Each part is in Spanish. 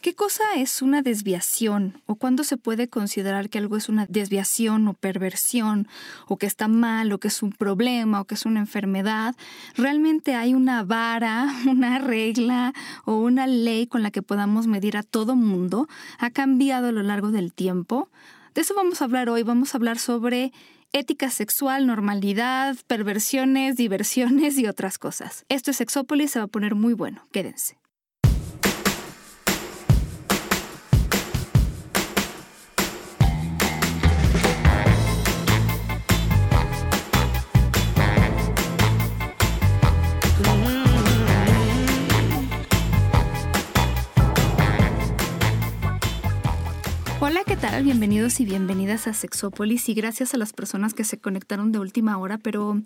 ¿Qué cosa es una desviación? ¿O cuándo se puede considerar que algo es una desviación o perversión? ¿O que está mal? ¿O que es un problema? ¿O que es una enfermedad? ¿Realmente hay una vara, una regla o una ley con la que podamos medir a todo mundo? ¿Ha cambiado a lo largo del tiempo? De eso vamos a hablar hoy. Vamos a hablar sobre ética sexual, normalidad, perversiones, diversiones y otras cosas. Esto es Sexópolis, se va a poner muy bueno. Quédense. Hola, ¿qué tal? Bienvenidos y bienvenidas a Sexópolis y gracias a las personas que se conectaron de última hora, pero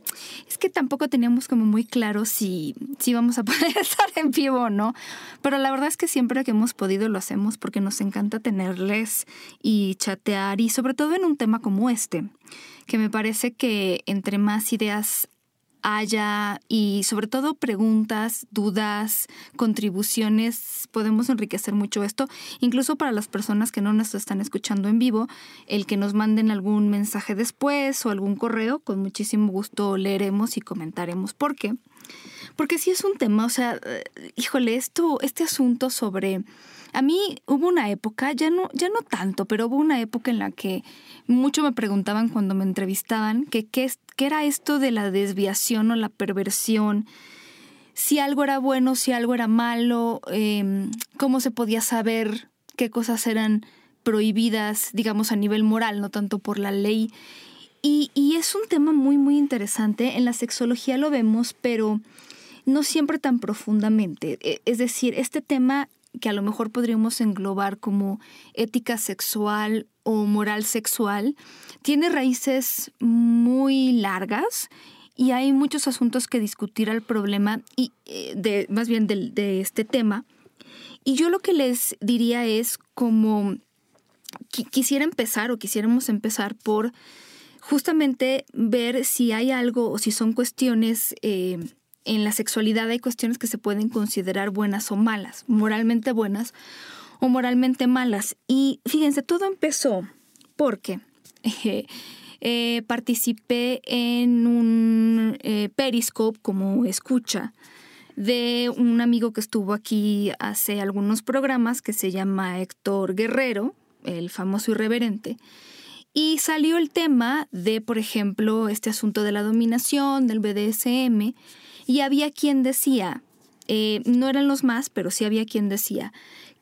es que tampoco teníamos como muy claro si, si vamos a poder estar en vivo o no, pero la verdad es que siempre que hemos podido lo hacemos porque nos encanta tenerles y chatear y sobre todo en un tema como este, que me parece que entre más ideas haya y sobre todo preguntas, dudas, contribuciones, podemos enriquecer mucho esto, incluso para las personas que no nos están escuchando en vivo, el que nos manden algún mensaje después o algún correo, con muchísimo gusto leeremos y comentaremos por qué. Porque si es un tema, o sea, eh, híjole, esto, este asunto sobre a mí hubo una época, ya no, ya no tanto, pero hubo una época en la que mucho me preguntaban cuando me entrevistaban que qué, era esto de la desviación o la perversión, si algo era bueno, si algo era malo, em, cómo se podía saber qué cosas eran prohibidas, digamos, a nivel moral, no tanto por la ley. Y, y, es un tema muy, muy interesante. En la sexología lo vemos, pero no siempre tan profundamente. E, es decir, este tema que a lo mejor podríamos englobar como ética sexual o moral sexual, tiene raíces muy largas y hay muchos asuntos que discutir al problema y eh, más bien de, de este tema. Y yo lo que les diría es como quisiera empezar o quisiéramos empezar por justamente ver si hay algo o si son cuestiones eh, en la sexualidad hay cuestiones que se pueden considerar buenas o malas, moralmente buenas o moralmente malas. Y fíjense, todo empezó porque eh, participé en un eh, Periscope como escucha de un amigo que estuvo aquí hace algunos programas que se llama Héctor Guerrero, el famoso irreverente. Y salió el tema de, por ejemplo, este asunto de la dominación, del BDSM, y había quien decía, eh, no eran los más, pero sí había quien decía,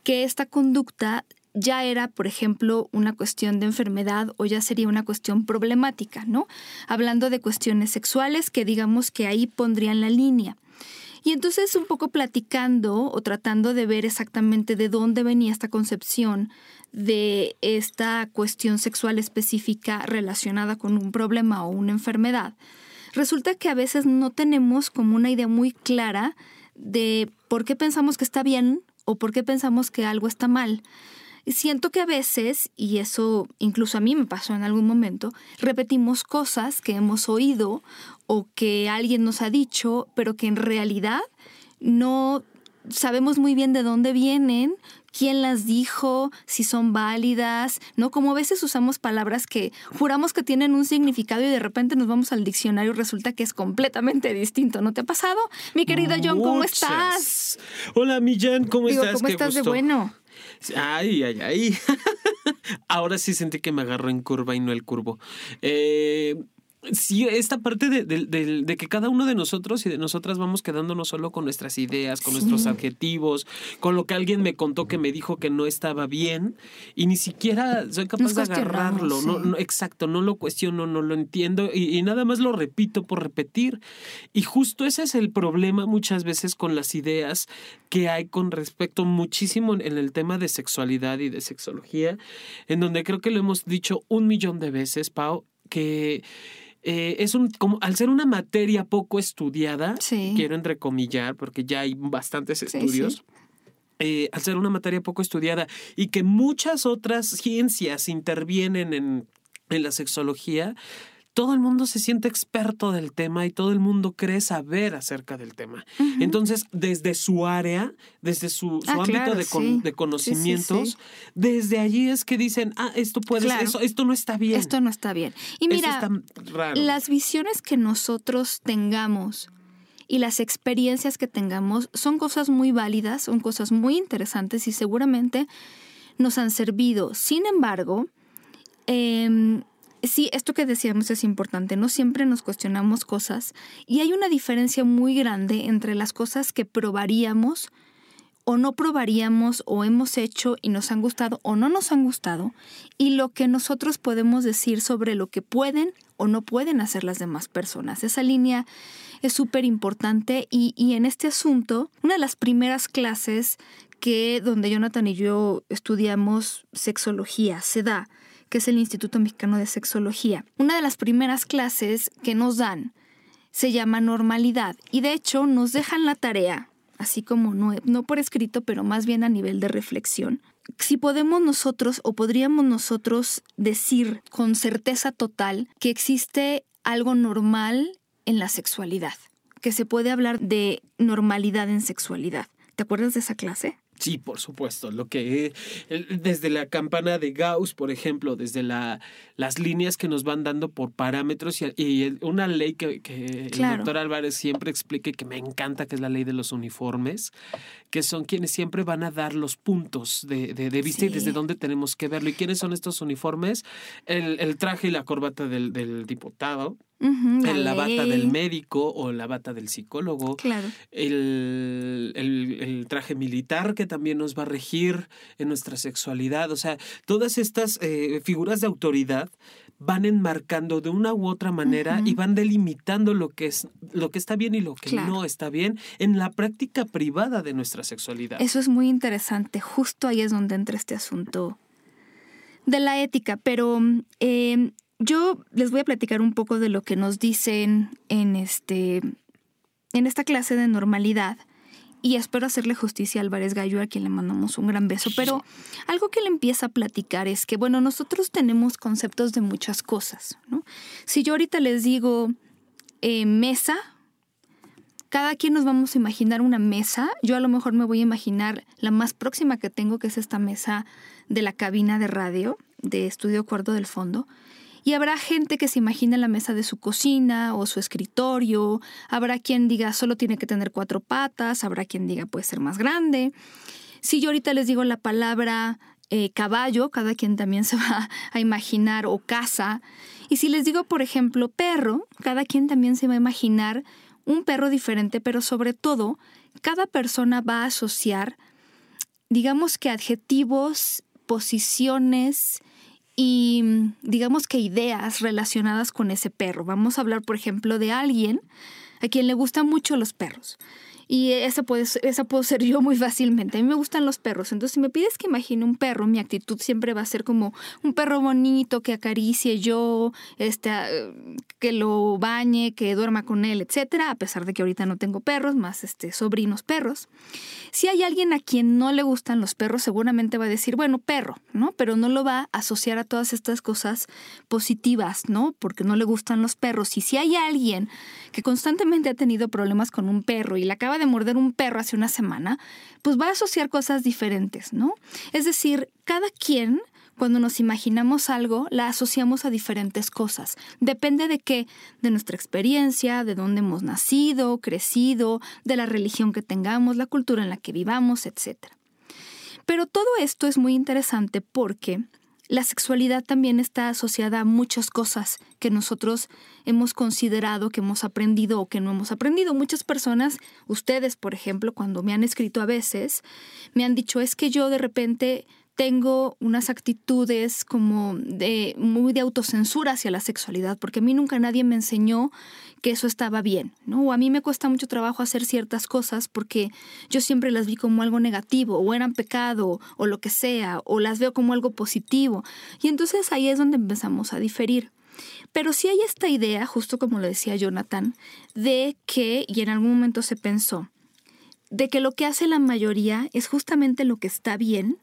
que esta conducta ya era, por ejemplo, una cuestión de enfermedad o ya sería una cuestión problemática, ¿no? Hablando de cuestiones sexuales que digamos que ahí pondrían la línea. Y entonces un poco platicando o tratando de ver exactamente de dónde venía esta concepción de esta cuestión sexual específica relacionada con un problema o una enfermedad, resulta que a veces no tenemos como una idea muy clara de por qué pensamos que está bien o por qué pensamos que algo está mal. Siento que a veces, y eso incluso a mí me pasó en algún momento, repetimos cosas que hemos oído o que alguien nos ha dicho, pero que en realidad no sabemos muy bien de dónde vienen, quién las dijo, si son válidas, ¿no? Como a veces usamos palabras que juramos que tienen un significado y de repente nos vamos al diccionario y resulta que es completamente distinto. ¿No te ha pasado? Mi querido John, ¿cómo estás? Hola, mi Jan, ¿cómo estás? ¿Cómo estás de bueno? Ay, ay, ay. Ahora sí sentí que me agarró en curva y no el curvo. Eh, Sí, esta parte de, de, que cada uno de nosotros y de nosotras vamos quedándonos solo con nuestras ideas, con nuestros adjetivos, con lo que alguien me contó que me dijo que no estaba bien y ni siquiera soy capaz de agarrarlo. No, exacto, no lo cuestiono, no lo entiendo y, y, nada más lo repito por repetir. Y justo ese es el problema muchas veces con las ideas que hay con respecto muchísimo en el tema de sexualidad y de sexología, en donde creo que lo hemos dicho un millón de veces, Pau, que eh, es un, como al ser una materia poco estudiada, quiero entrecomillar, porque ya hay bastantes estudios. Eh, al ser una materia poco estudiada y que muchas otras ciencias intervienen en, en la sexología, todo el mundo se siente experto del tema y todo el mundo cree saber acerca del tema. Entonces, desde su área, desde su, Ah, ámbito claro, de, con- sí. de conocimientos, Sí, desde allí es que dicen, ah, esto puede Claro. eso, esto no está bien. Esto no está bien. Y mira, las visiones que nosotros tengamos y las experiencias que tengamos son cosas muy válidas, son cosas muy interesantes y seguramente nos han servido. Sin embargo, em, sí, esto que decíamos es importante, no siempre nos cuestionamos cosas y hay una diferencia muy grande entre las cosas que probaríamos o no probaríamos o hemos hecho y nos han gustado o no nos han gustado y lo que nosotros podemos decir sobre lo que pueden o no pueden hacer las demás personas. Esa línea es súper importante y, y en este asunto, una de las primeras clases que donde Jonathan y yo estudiamos sexología se da, que es el Instituto Mexicano de Sexología. Una de las primeras clases que nos dan se llama normalidad y de hecho nos dejan la tarea, así como no, no por escrito, pero más bien a nivel de reflexión. Si podemos nosotros o podríamos nosotros decir con certeza total que existe algo normal en la sexualidad, que se puede hablar de normalidad en sexualidad. ¿Te acuerdas de esa clase? Sí, por supuesto. Lo que desde la campana de Gauss, por ejemplo, desde la, las líneas que nos van dando por parámetros y, una ley que, que el doctor Álvarez siempre explica y que me encanta, que es la ley de los uniformes, que son quienes siempre van a dar los puntos de, de- de vista y desde dónde tenemos que verlo. ¿Y quiénes son estos uniformes? El, el traje y la corbata del, del diputado, Ujú, el- la bata del médico o la bata del psicólogo Claro. el, el- el traje militar que también nos va a regir en nuestra sexualidad. O sea, todas estas eh, figuras de autoridad van enmarcando de una u otra manera y van delimitando lo que es lo que está bien y lo que Claro. no está bien en la práctica privada de nuestra sexualidad. Eso es muy interesante. Justo ahí es donde entra este asunto de la ética. Pero eh, yo les voy a platicar un poco de lo que nos dicen en este en esta clase de normalidad. Y espero hacerle justicia a Álvarez Gallo, a quien le mandamos un gran beso. Pero algo que le empieza a platicar es que, bueno, nosotros tenemos conceptos de muchas cosas, ¿no? Si yo ahorita les digo eh, mesa, cada quien nos vamos a imaginar una mesa. Yo a lo mejor me voy a imaginar la más próxima que tengo, que es esta mesa de la cabina de radio de Estudio Cuarto del Fondo. Y habrá gente que se imagina la mesa de su cocina o su escritorio. Habrá quien diga solo tiene que tener cuatro patas. Habrá quien diga puede ser más grande. Si yo ahorita les digo la palabra eh, caballo, cada quien también se va a imaginar o casa. Y si les digo, por ejemplo, perro, cada quien también se va a imaginar un perro diferente, pero sobre todo, cada persona va a asociar, digamos que adjetivos, posiciones y mm, digamos que ideas relacionadas con ese perro. Vamos a hablar, por ejemplo, de alguien a quien le gustan mucho los perros. Y esa, puede, esa puedo ser yo muy fácilmente. A mí me gustan los perros. Entonces, si me pides que imagine un perro, mi actitud siempre va a ser como un perro bonito que acaricie yo, este, eh, que lo bañe, que duerma con él, etcétera. A pesar de que ahorita no tengo perros, más este, sobrinos perros. Si hay alguien a quien no le gustan los perros, seguramente va a decir, bueno, perro, ¿no? Pero no lo va a asociar a todas estas cosas positivas, ¿no? Porque no le gustan los perros. Y si hay alguien que constantemente ha tenido problemas con un perro y le acaba de morder un perro hace una semana, pues va a asociar cosas diferentes, ¿no? Es decir, cada quien cuando nos imaginamos algo, la asociamos a diferentes cosas. Depende de qué, de nuestra experiencia, de dónde hemos nacido, crecido, de la religión que tengamos, la cultura en la que vivamos, etc. Pero todo esto es muy interesante porque la sexualidad también está asociada a muchas cosas que nosotros hemos considerado, que hemos aprendido o que no hemos aprendido. Muchas personas, ustedes por ejemplo, cuando me han escrito a veces, me han dicho es que yo de repente tengo unas actitudes como de muy de autocensura hacia la sexualidad, porque a mí nunca nadie me enseñó que eso estaba bien, ¿no? O a mí me cuesta mucho trabajo hacer ciertas cosas porque yo siempre las vi como algo negativo, o eran pecado, o lo que sea, o las veo como algo positivo. Y entonces ahí es donde empezamos a diferir. Pero sí hay esta idea, justo como lo decía Jonathan, de que, y en algún momento se pensó, de que lo que hace la mayoría es justamente lo que está bien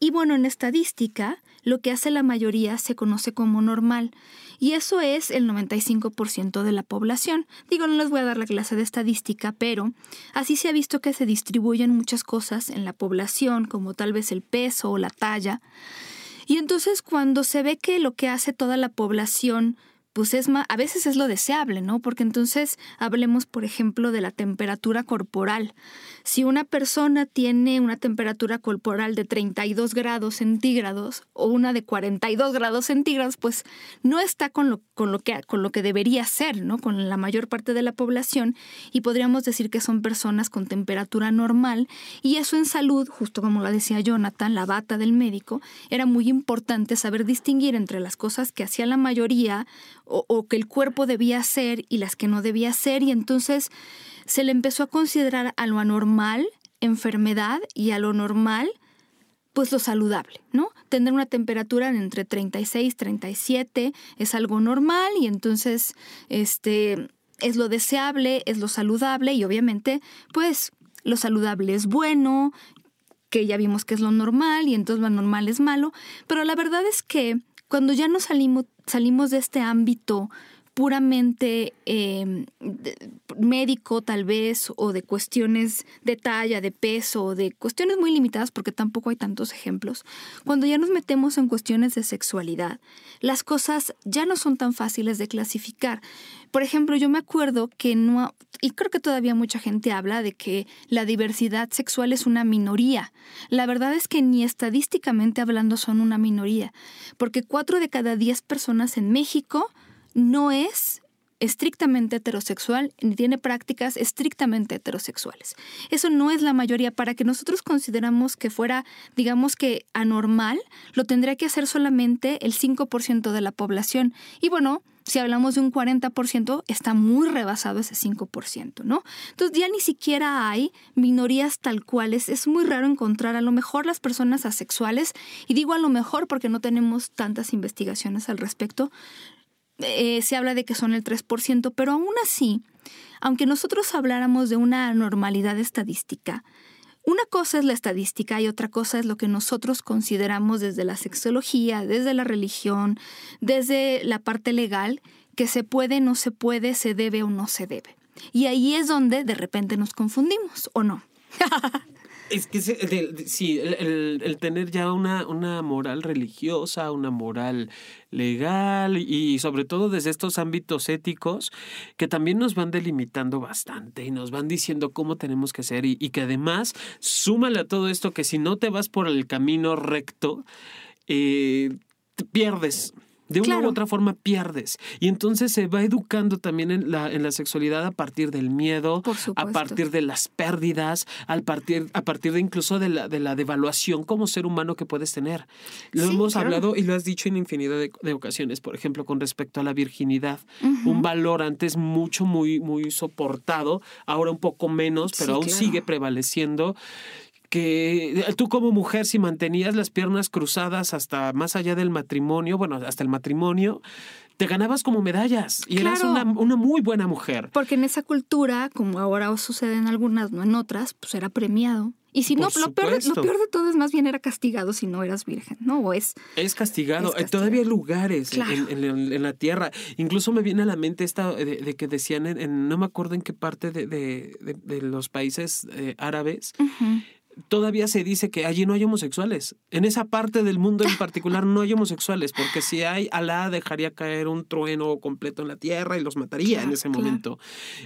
Y bueno, en estadística, lo que hace la mayoría se conoce como normal. Y eso es el 95% de la población. Digo, no les voy a dar la clase de estadística, pero así se ha visto que se distribuyen muchas cosas en la población, como tal vez el peso o la talla. Y entonces cuando se ve que lo que hace toda la población pues es más, a veces es lo deseable, ¿no? Porque entonces hablemos, por ejemplo, de la temperatura corporal. Si una persona tiene una temperatura corporal de 32 grados centígrados o una de 42 grados centígrados, pues no está con lo, con lo, que, con lo que debería ser, ¿no? Con la mayor parte de la población y podríamos decir que son personas con temperatura normal y eso en salud, justo como lo decía Jonathan, la bata del médico, era muy importante saber distinguir entre las cosas que hacía la mayoría o, que el cuerpo debía hacer y las que no debía hacer y entonces se le empezó a considerar a lo anormal enfermedad y a lo normal pues lo saludable, ¿no? Tener una temperatura entre 36 37 es algo normal y entonces este es lo deseable, es lo saludable y obviamente pues lo saludable es bueno, que ya vimos que es lo normal y entonces lo normal es malo, pero la verdad es que cuando ya nos salimos, salimos de este ámbito puramente em, médico tal vez o de cuestiones de talla, de peso, o de cuestiones muy limitadas porque tampoco hay tantos ejemplos. Cuando ya nos metemos en cuestiones de sexualidad, las cosas ya no son tan fáciles de clasificar. Por ejemplo, yo me acuerdo que no, y creo que todavía mucha gente habla de que la diversidad sexual es una minoría. La verdad es que ni estadísticamente hablando son una minoría, porque cuatro de cada diez personas en México no es estrictamente heterosexual ni tiene prácticas estrictamente heterosexuales. Eso no es la mayoría. Para que nosotros consideramos que fuera, digamos que anormal, lo tendría que hacer solamente el 5% de la población. Y bueno, si hablamos de un 40%, está muy rebasado ese 5%, ¿no? Entonces ya ni siquiera hay minorías tal cuales. Es muy raro encontrar a lo mejor las personas asexuales, y digo a lo mejor porque no tenemos tantas investigaciones al respecto, eh, se habla de que son el 3%, pero aún así, aunque nosotros habláramos de una normalidad estadística, una cosa es la estadística y otra cosa es lo que nosotros consideramos desde la sexología, desde la religión, desde la parte legal, que se puede, no se puede, se debe o no se debe. Y ahí es donde de repente nos confundimos, ¿o no? Es que sí, el, tener ya una, una moral religiosa, una moral legal y sobre todo desde estos ámbitos éticos que también nos van delimitando bastante y nos van diciendo cómo tenemos que ser y, que además súmale a todo esto que si no te vas por el camino recto, eh, pierdes de una u otra forma pierdes. Y entonces se va educando también en la, en la sexualidad a partir del miedo, a partir de las pérdidas, al partir, a partir de incluso de la, de la devaluación como ser humano que puedes tener. Lo hemos hablado y lo has dicho en infinidad de, ocasiones, por ejemplo, con respecto a la virginidad. Un valor antes mucho, muy, muy soportado, ahora un poco menos, pero aún sigue prevaleciendo que tú como mujer si mantenías las piernas cruzadas hasta más allá del matrimonio, bueno, hasta el matrimonio, te ganabas como medallas y eras una, muy buena mujer. Porque en esa cultura, como ahora sucede en algunas, no en otras, pues era premiado. Y si no, lo peor, de, lo peor, de, todo es más bien era castigado si no eras virgen, ¿no? O es... Es castigado. Todavía hay lugares en, la tierra. Incluso me viene a la mente esta de, que decían, en, no me acuerdo en qué parte de, los países eh, árabes, todavía se dice que allí no hay homosexuales. En esa parte del mundo en particular no hay homosexuales, porque si hay, Alá dejaría caer un trueno completo en la tierra y los mataría en ese momento.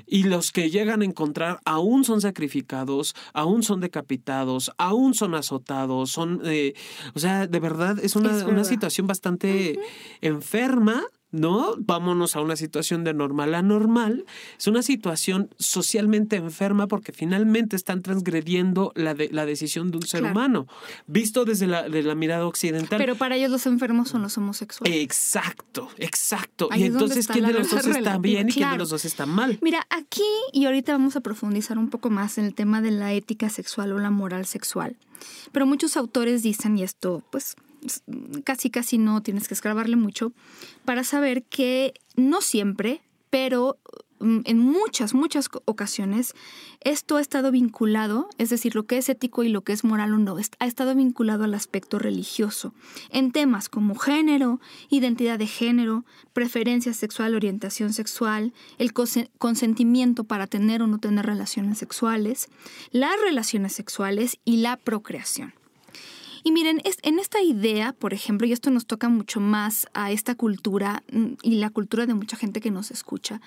Y los que llegan a encontrar aún son sacrificados, aún son decapitados, aún son azotados, son, eh, o sea, de verdad es una, una situación bastante enferma ¿no? Vámonos a una situación de normal a normal. Es una situación socialmente enferma porque finalmente están transgrediendo la, de, la decisión de un ser humano, visto desde la, de la mirada occidental. Pero para ellos los enfermos son los homosexuales. Exacto, exacto. y entonces, ¿quién de los dos está bien y quién de los dos está mal? Mira, aquí y ahorita vamos a profundizar un poco más en el tema de la ética sexual o la moral sexual. Pero muchos autores dicen, y esto pues casi casi no tienes que escarbarle mucho, para saber que no siempre, pero mm, en muchas, muchas ocasiones esto ha estado vinculado, es decir, lo que es ético y lo que es moral o no, ha estado vinculado al aspecto religioso, en temas como género, identidad de género, preferencia sexual, orientación sexual, el consentimiento para tener o no tener relaciones sexuales, las relaciones sexuales y la procreación. Y miren, en esta idea, por ejemplo, y esto nos toca mucho más a esta cultura mm, y la cultura de mucha gente que nos escucha,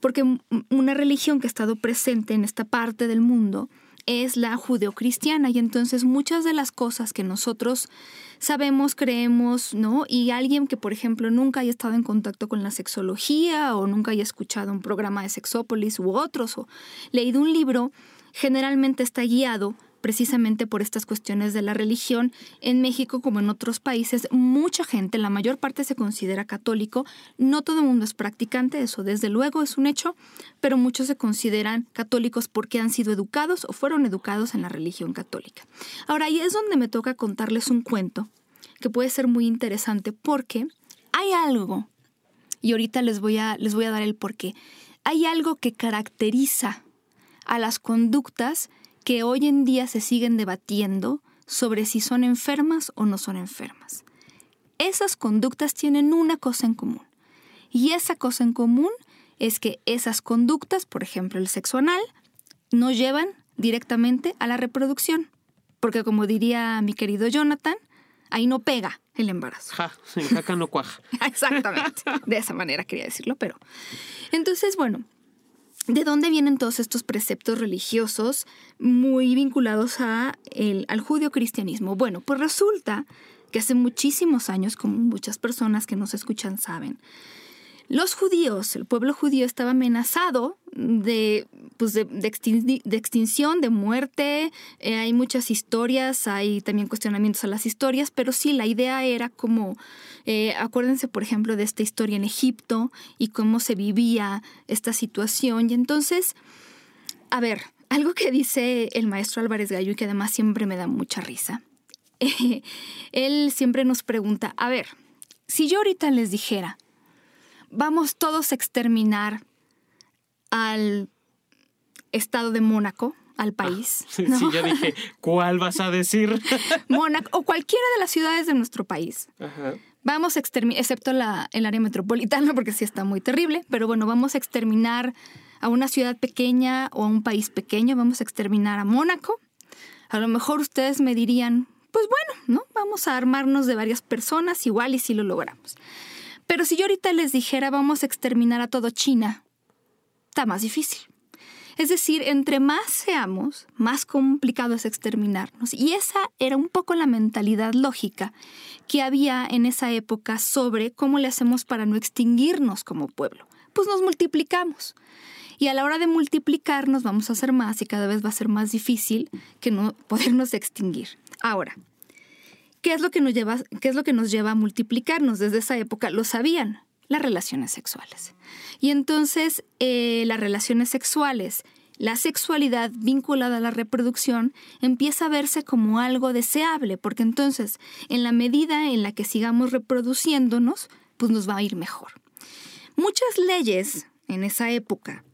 porque una religión que ha estado presente en esta parte del mundo es la judeocristiana y entonces muchas de las cosas que nosotros sabemos, creemos, ¿no? Y alguien que, por ejemplo, nunca haya estado en contacto con la sexología o nunca haya escuchado un programa de Sexópolis u otros o leído un libro, generalmente está guiado precisamente por estas cuestiones de la religión. En México, como en otros países, mucha gente, la mayor parte se considera católico. No todo el mundo es practicante, eso desde luego es un hecho, pero muchos se consideran católicos porque han sido educados o fueron educados en la religión católica. Ahora, ahí es donde me toca contarles un cuento que puede ser muy interesante porque hay algo, y ahorita les voy a, les voy a dar el porqué, hay algo que caracteriza a las conductas que hoy en día se siguen debatiendo sobre si son enfermas o no son enfermas. Esas conductas tienen una cosa en común. Y esa cosa en común es que esas conductas, por ejemplo el sexo anal, no llevan directamente a la reproducción. Porque como diría mi querido Jonathan, ahí no pega el embarazo. Ja, en jaca no cuaja. Exactamente. De esa manera quería decirlo, pero. Entonces, bueno, ¿De dónde vienen todos estos preceptos religiosos muy vinculados al judio-cristianismo? Bueno, pues resulta que hace muchísimos años, como muchas personas que nos escuchan saben, los judíos, el pueblo judío estaba amenazado de, pues de, extinción, de muerte. Eh, hay muchas historias, hay también cuestionamientos a las historias, pero sí, la idea era como, eh, acuérdense por ejemplo de esta historia en Egipto y cómo se vivía esta situación. Y entonces, a ver, algo que dice el maestro Álvarez Gallo y que además siempre me da mucha risa. él siempre nos pregunta, a ver, si yo ahorita les dijera, vamos todos a exterminar al estado de Mónaco, al ah, país. sí, ya dije, ¿cuál vas a decir? Mónaco o cualquiera de las ciudades de nuestro país. Vamos a exterminar, excepto la, el área metropolitana, porque sí está muy terrible, pero bueno, vamos a exterminar a una ciudad pequeña o a un país pequeño, vamos a exterminar a Mónaco. A lo mejor ustedes me dirían, pues bueno, ¿no? Vamos a armarnos de varias personas, igual y si lo logramos. Pero si yo ahorita les dijera vamos a exterminar a todo China, está más difícil. Es decir, entre más seamos, más complicado es exterminarnos. Y esa era un poco la mentalidad lógica que había en esa época sobre cómo le hacemos para no extinguirnos como pueblo. Pues nos multiplicamos. Y a la hora de multiplicarnos vamos a hacer más y cada vez va a ser más difícil que no podernos extinguir. Ahora, ¿Qué es lo que nos lleva, qué es lo que nos lleva a multiplicarnos? Desde esa época lo sabían, las relaciones sexuales. Y entonces eh, las relaciones sexuales, la sexualidad vinculada a la reproducción empieza a verse como algo deseable, porque entonces en la medida en la que sigamos reproduciéndonos, pues nos va a ir mejor. Muchas leyes en esa época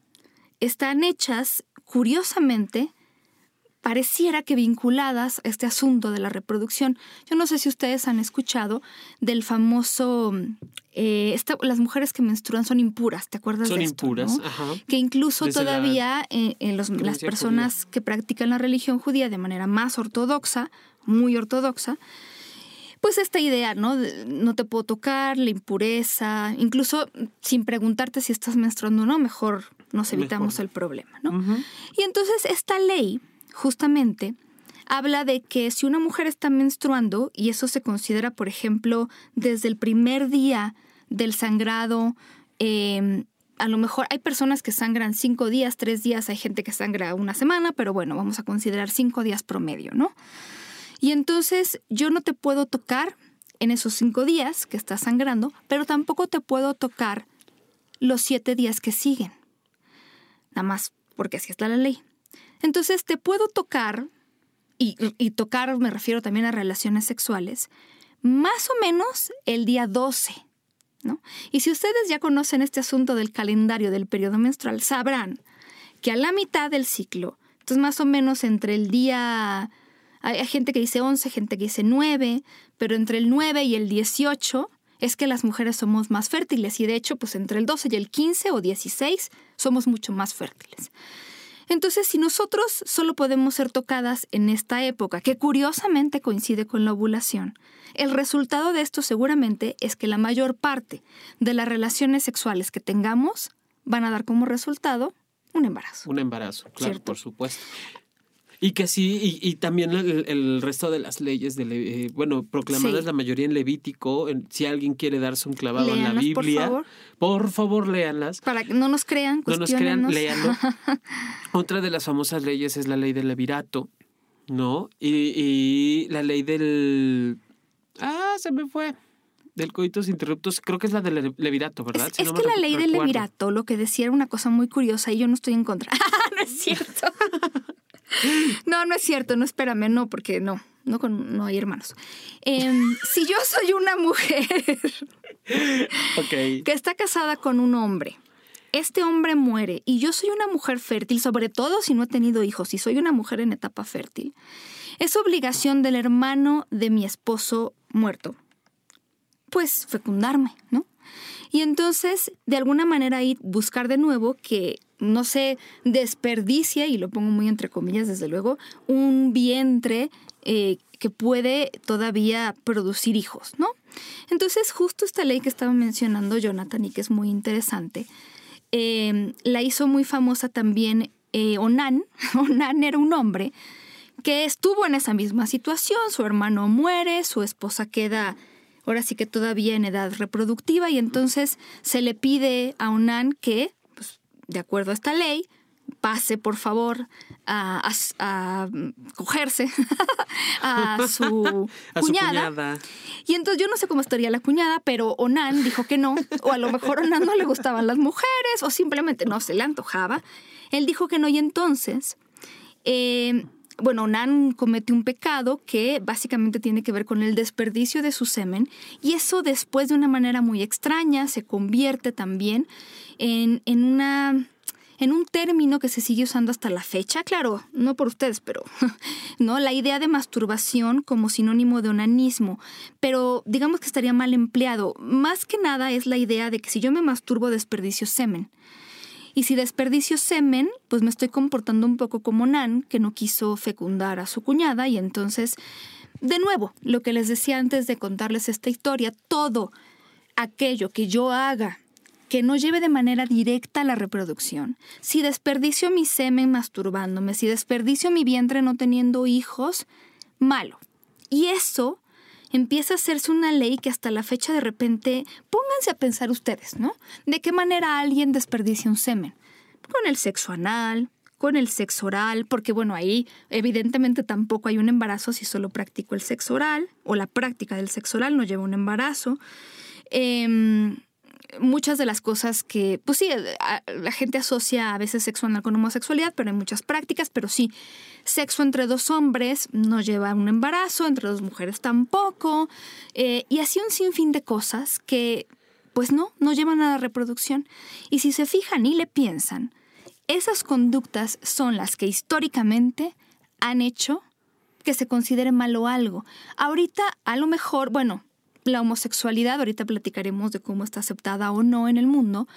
están hechas, curiosamente, pareciera que vinculadas a este asunto de la reproducción. Yo no sé si ustedes han escuchado del famoso, eh, las mujeres que menstruan son impuras, ¿te acuerdas son de esto? Son impuras, ajá. Que incluso todavía eh, en las personas que practican la religión judía de manera más ortodoxa, muy ortodoxa, pues esta idea, ¿no? no te puedo tocar, la impureza, incluso sin preguntarte si estás menstruando o no, mejor nos evitamos el problema, ¿no? Y entonces esta ley justamente habla de que si una mujer está menstruando, y eso se considera, por ejemplo, desde el primer día del sangrado, em, a lo mejor hay personas que sangran cinco días, tres días, hay gente que sangra una semana, pero bueno, vamos a considerar cinco días promedio, ¿no? Y entonces yo no te puedo tocar en esos cinco días que estás sangrando, pero tampoco te puedo tocar los siete días que siguen. Nada más porque así está la ley. Entonces te puedo tocar, y, tocar me refiero también a relaciones sexuales, más o menos el día 12 ¿no? Y si ustedes ya conocen este asunto del calendario del periodo menstrual, sabrán que a la mitad del ciclo, entonces más o menos entre el día, hay gente que dice 11, gente que dice 9, pero entre el 9 y el 18 es que las mujeres somos más fértiles y de hecho pues entre el 12 y el 15 o 16 somos mucho más fértiles. Entonces, si nosotros solo podemos ser tocadas en esta época, que curiosamente coincide con la ovulación, el resultado de esto seguramente es que la mayor parte de las relaciones sexuales que tengamos van a dar como resultado un embarazo. Un embarazo, claro, por supuesto. Y que sí, y, también el, resto de las leyes, de eh, bueno, proclamadas la mayoría en Levítico, si alguien quiere darse un clavado en la Biblia, por favor. por favor, léanlas. Para que no nos crean, No nos crean, léanlo. Otra de las famosas leyes es la ley del levirato, ¿no? Y, la ley del... Ah, se me fue del coitos interruptos, creo que es la del levirato, ¿verdad? Es, que la ley del levirato lo que decía era una cosa muy curiosa y yo no estoy en contra. no es cierto. No, no es cierto, no espérame, no, porque no, no, no hay hermanos. Em, si yo soy una mujer que está casada con un hombre, este hombre muere y yo soy una mujer fértil, sobre todo si no he tenido hijos, si soy una mujer en etapa fértil, es obligación del hermano de mi esposo muerto, pues fecundarme, ¿no? Y entonces, de alguna manera, ahí buscar de nuevo que no se desperdicia, y lo pongo muy entre comillas desde luego, un vientre eh, que puede todavía producir hijos, ¿no? Entonces, justo esta ley que estaba mencionando Jonathan y que es muy interesante, eh, la hizo muy famosa también eh, Onan. Onan era un hombre que estuvo en esa misma situación, su hermano muere, su esposa queda ahora sí que todavía en edad reproductiva y entonces se le pide a Onan que de acuerdo a esta ley, pase por favor a, cogerse a, su, cuñada. Y entonces yo no sé cómo estaría la cuñada, pero Onan dijo que no, o a lo mejor Onan no le gustaban las mujeres, o simplemente no se le antojaba. Él dijo que no, y entonces, eh, bueno, Onan comete un pecado que básicamente tiene que ver con el desperdicio de su semen, y eso después de una manera muy extraña se convierte también en, en una en un término que se sigue usando hasta la fecha, claro, no por ustedes, pero no la idea de masturbación como sinónimo de onanismo, pero digamos que estaría mal empleado. Más que nada es la idea de que si yo me masturbo desperdicio semen. Y si desperdicio semen, pues me estoy comportando un poco como Nan, que no quiso fecundar a su cuñada y entonces, de nuevo, lo que les decía antes de contarles esta historia, todo aquello que yo haga que no lleve de manera directa a la reproducción. Si desperdicio mi semen masturbándome, si desperdicio mi vientre no teniendo hijos, malo. Y eso empieza a hacerse una ley que hasta la fecha de repente, pónganse a pensar ustedes, ¿no? ¿De qué manera alguien desperdicia un semen? Con el sexo anal, con el sexo oral, porque bueno, ahí evidentemente tampoco hay un embarazo si solo practico el sexo oral, o la práctica del sexo oral no lleva un embarazo. Eh, muchas de las cosas que, pues sí, la gente asocia a veces sexo anal con homosexualidad, pero hay muchas prácticas, pero sí, sexo entre dos hombres no lleva a un embarazo, entre dos mujeres tampoco, eh, y así un sinfín de cosas que, pues no, no llevan a la reproducción. Y si se fijan y le piensan, esas conductas son las que históricamente han hecho que se considere malo algo. Ahorita, a lo mejor, bueno, la homosexualidad, ahorita platicaremos de cómo está aceptada o no en el mundo,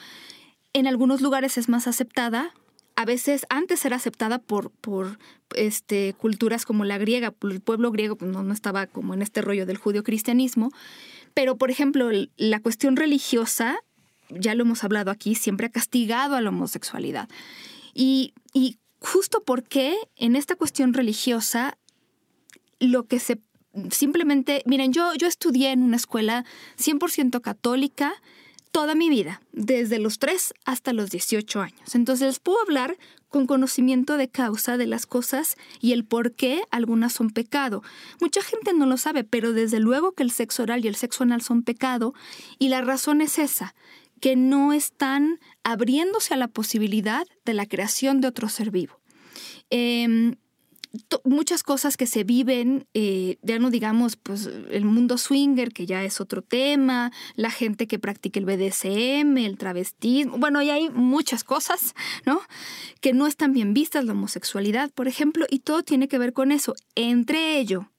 en algunos lugares es más aceptada, a veces antes era aceptada por, por este, culturas como la griega, el pueblo griego pues, no, no estaba como en este rollo del judío-cristianismo, pero por ejemplo la cuestión religiosa, ya lo hemos hablado aquí, siempre ha castigado a la homosexualidad. Y, y justo porque en esta cuestión religiosa lo que se simplemente, miren, yo, yo estudié en una escuela 100% católica toda mi vida, desde los 3 hasta los 18 años. Entonces puedo hablar con conocimiento de causa de las cosas y el por qué algunas son pecado. Mucha gente no lo sabe, pero desde luego que el sexo oral y el sexo anal son pecado y la razón es esa, que no están abriéndose a la posibilidad de la creación de otro ser vivo. Em, muchas cosas que se viven, eh, ya no digamos, pues el mundo swinger, que ya es otro tema, la gente que practica el BDSM, el travestismo, bueno, y hay muchas cosas, ¿no? Que no están bien vistas, la homosexualidad, por ejemplo, y todo tiene que ver con eso. Entre ello,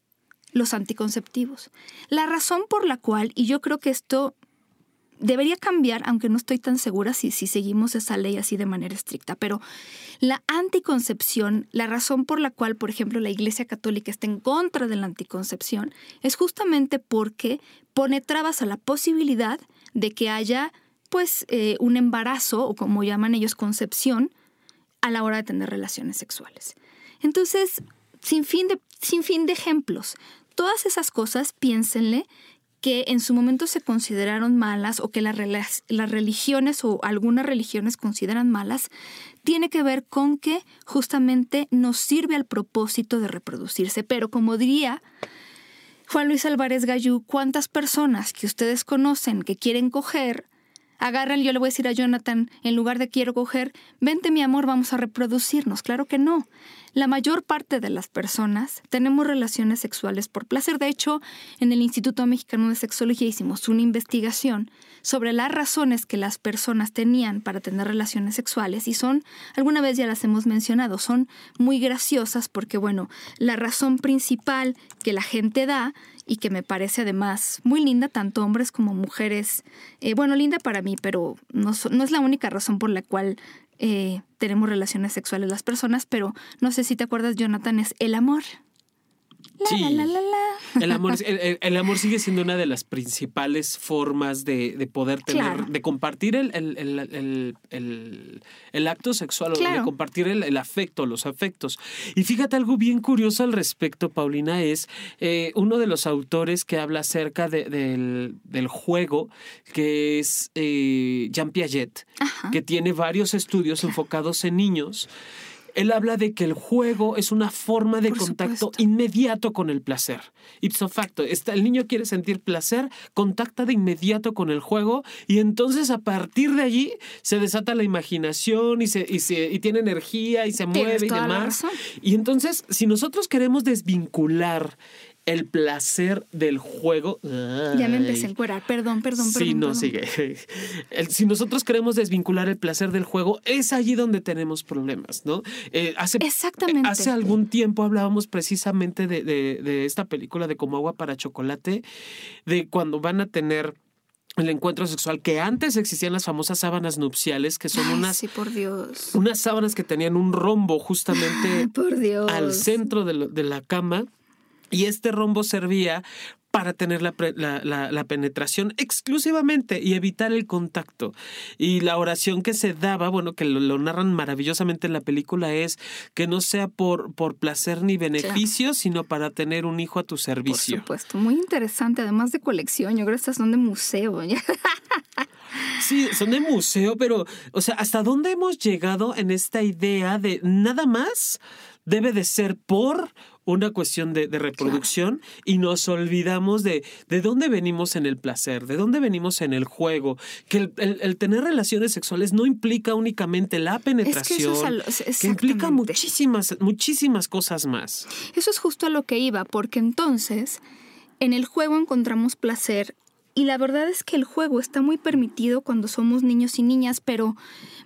los anticonceptivos. La razón por la cual, y yo creo que esto debería cambiar, aunque no estoy tan segura si, si seguimos esa ley así de manera estricta, pero la anticoncepción, la razón por la cual, por ejemplo, la Iglesia Católica está en contra de la anticoncepción, es justamente porque pone trabas a la posibilidad de que haya pues eh, un embarazo o como llaman ellos concepción a la hora de tener relaciones sexuales. Entonces, sin fin de, sin fin de ejemplos, todas esas cosas piénsenle que en su momento se consideraron malas o que las religiones o algunas religiones consideran malas, tiene que ver con que justamente nos sirve al propósito de reproducirse. Pero como diría Juan Luis Álvarez Gallú, ¿cuántas personas que ustedes conocen que quieren coger agarran, yo le voy a decir a Jonathan, en lugar de quiero coger, vente mi amor, vamos a reproducirnos. Claro que no. La mayor parte de las personas tenemos relaciones sexuales por placer. De hecho, en el Instituto Mexicano de Sexología hicimos una investigación sobre las razones que las personas tenían para tener relaciones sexuales y son, alguna vez ya las hemos mencionado, son muy graciosas porque, bueno, la razón principal que la gente da y que me parece además muy linda, tanto hombres como mujeres. Eh, bueno, linda para mí, pero no, no, es la única razón por la cual eh, tenemos relaciones sexuales las personas, pero no sé si te acuerdas, Jonathan, es el amor el, amor, el, amor sigue siendo una de las principales formas de, poder tener, de compartir el, el, acto sexual, o de compartir el, afecto, los afectos. Y fíjate algo bien curioso al respecto, Paulina, es eh, uno de los autores que habla acerca del, juego, que es eh, Jean Piaget, que tiene varios estudios enfocados en niños él habla de que el juego es una forma de contacto inmediato con el placer. Ipso facto, el niño quiere sentir placer, contacta de inmediato con el juego y entonces a partir de allí se desata la imaginación y, se, y, tiene energía y se mueve y demás. Y entonces, si nosotros queremos desvincular el placer del juego. Ya me empecé a encuerar, perdón, perdón, perdón. Sí, no, sigue. si nosotros queremos desvincular el placer del juego, es allí donde tenemos problemas, ¿no? Eh, hace, Exactamente. Hace algún tiempo hablábamos precisamente de, de, esta película de Como agua para chocolate, de cuando van a tener el encuentro sexual, que antes existían las famosas sábanas nupciales, que son unas. Sí, por Dios. Unas sábanas que tenían un rombo justamente al centro de, de la cama y este rombo servía para tener la, penetración exclusivamente y evitar el contacto. Y la oración que se daba, bueno, que lo, narran maravillosamente en la película, es que no sea por, por placer ni beneficio, sino para tener un hijo a tu servicio. Por supuesto, muy interesante, además de colección, yo creo que estas son de museo. Sí, son de museo, pero, o sea, ¿hasta dónde hemos llegado en esta idea de nada más debe de ser por una cuestión de, reproducción y nos olvidamos de, de dónde venimos en el placer, de dónde venimos en el juego, que el, tener relaciones sexuales no implica únicamente la penetración, que, implica muchísimas, muchísimas cosas más. Eso es justo a lo que iba, porque entonces en el juego encontramos placer y la verdad es que el juego está muy permitido cuando somos niños y niñas, pero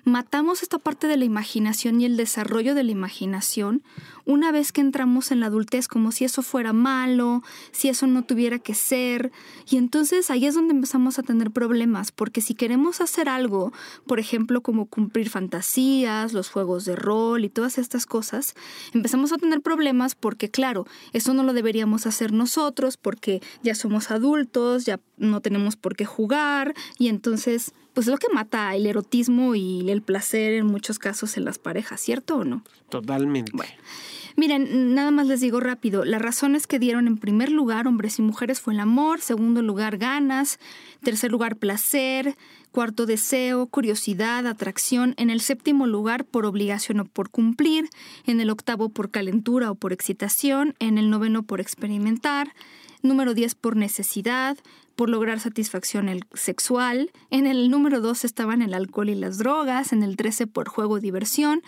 matamos esta parte de la imaginación y el desarrollo de la imaginación una vez que entramos en la adultez, como si eso fuera malo, si eso no tuviera que ser. Y entonces ahí es donde empezamos a tener problemas, porque si queremos hacer algo, por ejemplo, como cumplir fantasías, los juegos de rol y todas estas cosas, empezamos a tener problemas porque, claro, eso no lo deberíamos hacer nosotros, porque ya somos adultos, ya no tenemos por qué jugar, y entonces pues es lo que mata el erotismo y el placer en muchos casos en las parejas, ¿cierto o no? Totalmente. Bueno. Miren, nada más les digo rápido, las razones que dieron en primer lugar hombres y mujeres fue el amor, segundo lugar ganas, tercer lugar placer, cuarto deseo, curiosidad, atracción, en el séptimo lugar por obligación o por cumplir, en el octavo por calentura o por excitación, en el noveno por experimentar, número diez por necesidad, por lograr satisfacción sexual, en el número dos estaban el alcohol y las drogas, en el trece por juego o diversión,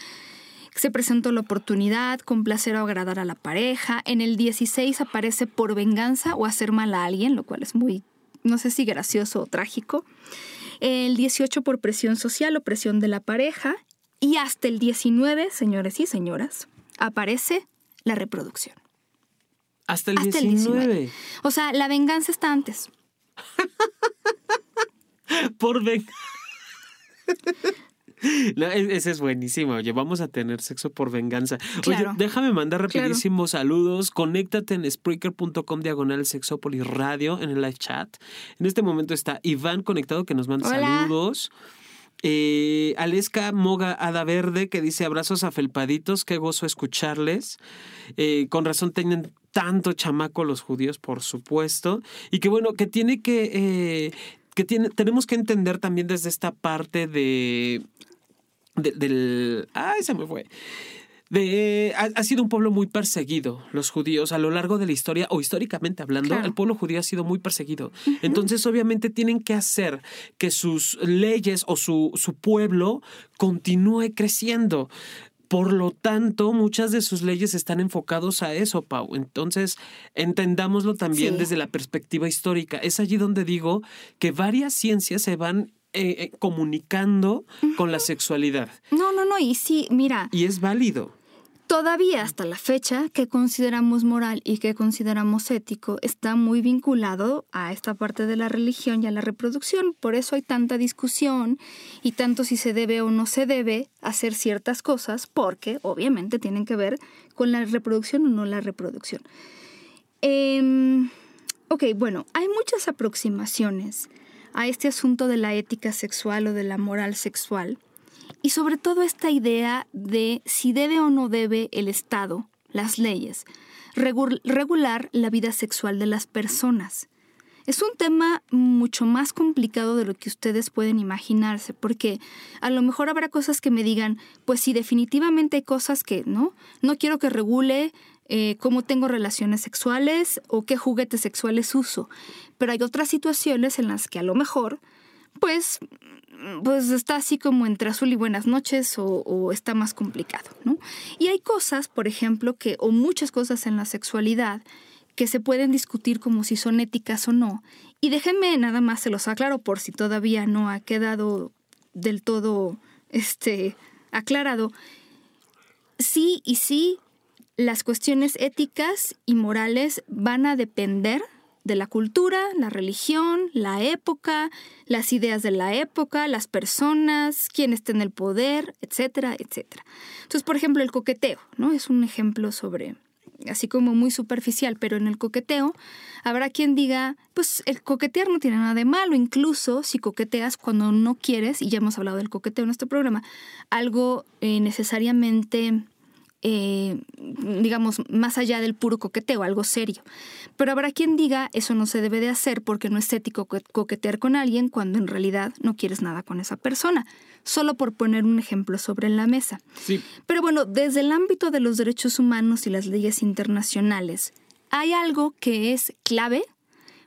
se presentó la oportunidad, complacer o agradar a la pareja. En el 16 aparece por venganza o hacer mal a alguien, lo cual es muy, no sé si gracioso o trágico. El 18 por presión social o presión de la pareja. Y hasta el 19, señores y señoras, aparece la reproducción. Hasta el, 19. O sea, la venganza está antes. por venganza. No, e-, ese es buenísimo. Oye, vamos a tener sexo por venganza. Oye, déjame mandar rapidísimos saludos. Conéctate en Spreaker.com diagonal Sexópolis Radio en el live chat. En este momento está Iván conectado que nos manda saludos. Eh, Aleska Moga Ada Verde que dice abrazos a felpaditos, qué gozo escucharles. Eh, con razón tienen tanto chamaco los judíos, por supuesto. Y que bueno, que tiene que... Eh, que tiene, tenemos que entender también desde esta parte de del... ¡Ay, se me fue! De, ha, sido un pueblo muy perseguido, los judíos, a lo largo de la historia, o históricamente hablando, el pueblo judío ha sido muy perseguido. Entonces, obviamente, tienen que hacer que sus leyes o su, su pueblo continúe creciendo. Por lo tanto, muchas de sus leyes están enfocados a eso, Pau. Entonces, entendámoslo también desde la perspectiva histórica. Es allí donde digo que varias ciencias se van eh, eh, comunicando con la sexualidad. No, no, no, y sí, mira. Y es válido. Todavía hasta la fecha que consideramos moral y que consideramos ético está muy vinculado a esta parte de la religión y a la reproducción. Por eso hay tanta discusión y tanto si se debe o no se debe hacer ciertas cosas, porque obviamente tienen que ver con la reproducción o no la reproducción. Em, ok, bueno, hay muchas aproximaciones a este asunto de la ética sexual o de la moral sexual y sobre todo esta idea de si debe o no debe el Estado, las leyes, regular la vida sexual de las personas. Es un tema mucho más complicado de lo que ustedes pueden imaginarse, porque a lo mejor habrá cosas que me digan, pues sí, definitivamente hay cosas que, ¿no? No quiero que regule eh, cómo tengo relaciones sexuales o qué juguetes sexuales uso. Pero hay otras situaciones en las que a lo mejor, pues, pues está así como entre azul y buenas noches o, está más complicado, ¿no? Y hay cosas, por ejemplo, que, o muchas cosas en la sexualidad, que se pueden discutir como si son éticas o no. Y déjenme nada más se los aclaro por si todavía no ha quedado del todo este, aclarado. Sí y sí las cuestiones éticas y morales van a depender de la cultura, la religión, la época, las ideas de la época, las personas, quién está en el poder, etcétera, etcétera. Entonces, por ejemplo, el coqueteo, ¿no? Es un ejemplo sobre así como muy superficial, pero en el coqueteo habrá quien diga, pues el coquetear no tiene nada de malo, incluso si coqueteas cuando no quieres, y ya hemos hablado del coqueteo en este programa, algo eh, necesariamente eh, digamos, más allá del puro coqueteo, algo serio. Pero habrá quien diga, eso no se debe de hacer porque no es ético coquetear con alguien cuando en realidad no quieres nada con esa persona, solo por poner un ejemplo sobre la mesa. Pero bueno, desde el ámbito de los derechos humanos y las leyes internacionales, hay algo que es clave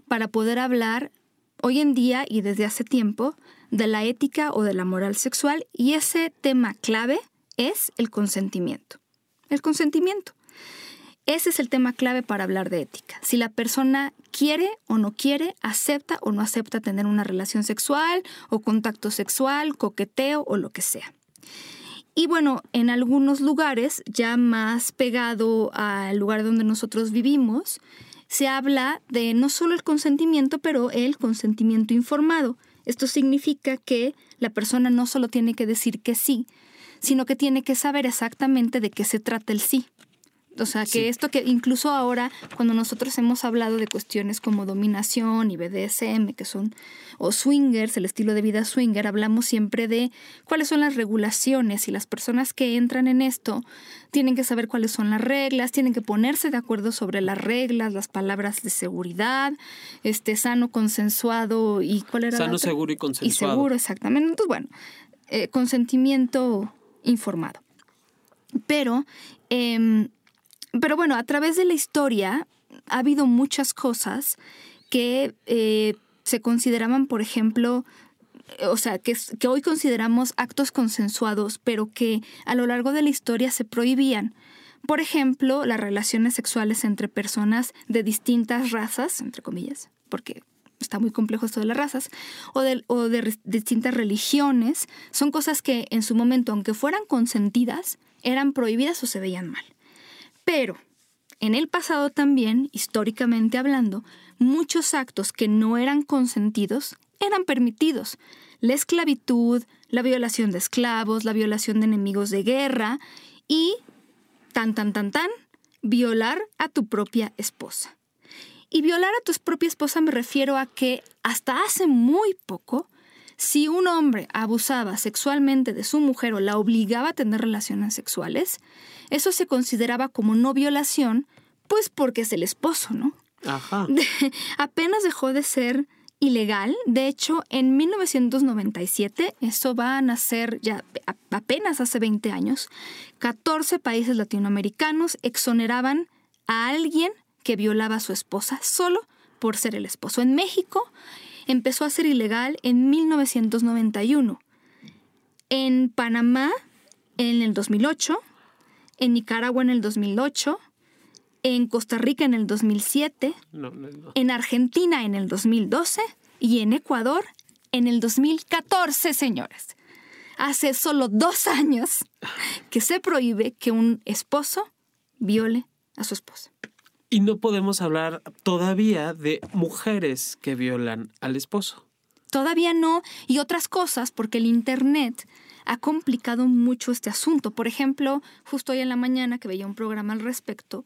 para poder hablar hoy en día y desde hace tiempo de la ética o de la moral sexual y ese tema clave es el consentimiento el consentimiento. Ese es el tema clave para hablar de ética. Si la persona quiere o no quiere, acepta o no acepta tener una relación sexual o contacto sexual, coqueteo o lo que sea. Y bueno, en algunos lugares, ya más pegado al lugar donde nosotros vivimos, se habla de no solo el consentimiento, pero el consentimiento informado. Esto significa que la persona no solo tiene que decir que sí, sino que tiene que saber exactamente de qué se trata el sí. O sea, que esto que incluso ahora, cuando nosotros hemos hablado de cuestiones como dominación y BDSM, que son, o swingers, el estilo de vida swinger, hablamos siempre de cuáles son las regulaciones y las personas que entran en esto tienen que saber cuáles son las reglas, tienen que ponerse de acuerdo sobre las reglas, las palabras de seguridad, este sano, consensuado y cuál era. Sano, seguro y consensuado. Y seguro, exactamente. Entonces, bueno, eh, consentimiento informado. Pero, em, pero bueno, a través de la historia ha habido muchas cosas que eh, se consideraban, por ejemplo, o sea, que, que hoy consideramos actos consensuados, pero que a lo largo de la historia se prohibían. Por ejemplo, las relaciones sexuales entre personas de distintas razas, entre comillas, porque está muy complejo esto de las razas, o de, o de distintas religiones, son cosas que en su momento, aunque fueran consentidas, eran prohibidas o se veían mal. Pero en el pasado también, históricamente hablando, muchos actos que no eran consentidos eran permitidos. La esclavitud, la violación de esclavos, la violación de enemigos de guerra y tan, tan, tan, tan, violar a tu propia esposa. Y violar a tu propia esposa me refiero a que hasta hace muy poco, si un hombre abusaba sexualmente de su mujer o la obligaba a tener relaciones sexuales, eso se consideraba como no violación, pues porque es el esposo, ¿no? Ajá. apenas dejó de ser ilegal. De hecho, en 1997, eso va a nacer ya apenas hace 20 años, 14 países latinoamericanos exoneraban a alguien que violaba a su esposa solo por ser el esposo. En México empezó a ser ilegal en 1991. En Panamá en el 2008, en Nicaragua en el 2008, en Costa Rica en el 2007, en Argentina en el 2012 y en Ecuador en el 2014, señores. Hace solo dos años que se prohíbe que un esposo viole a su esposa. Y no podemos hablar todavía de mujeres que violan al esposo. Todavía no, y otras cosas, porque el Internet ha complicado mucho este asunto. Por ejemplo, justo hoy en la mañana que veía un programa al respecto,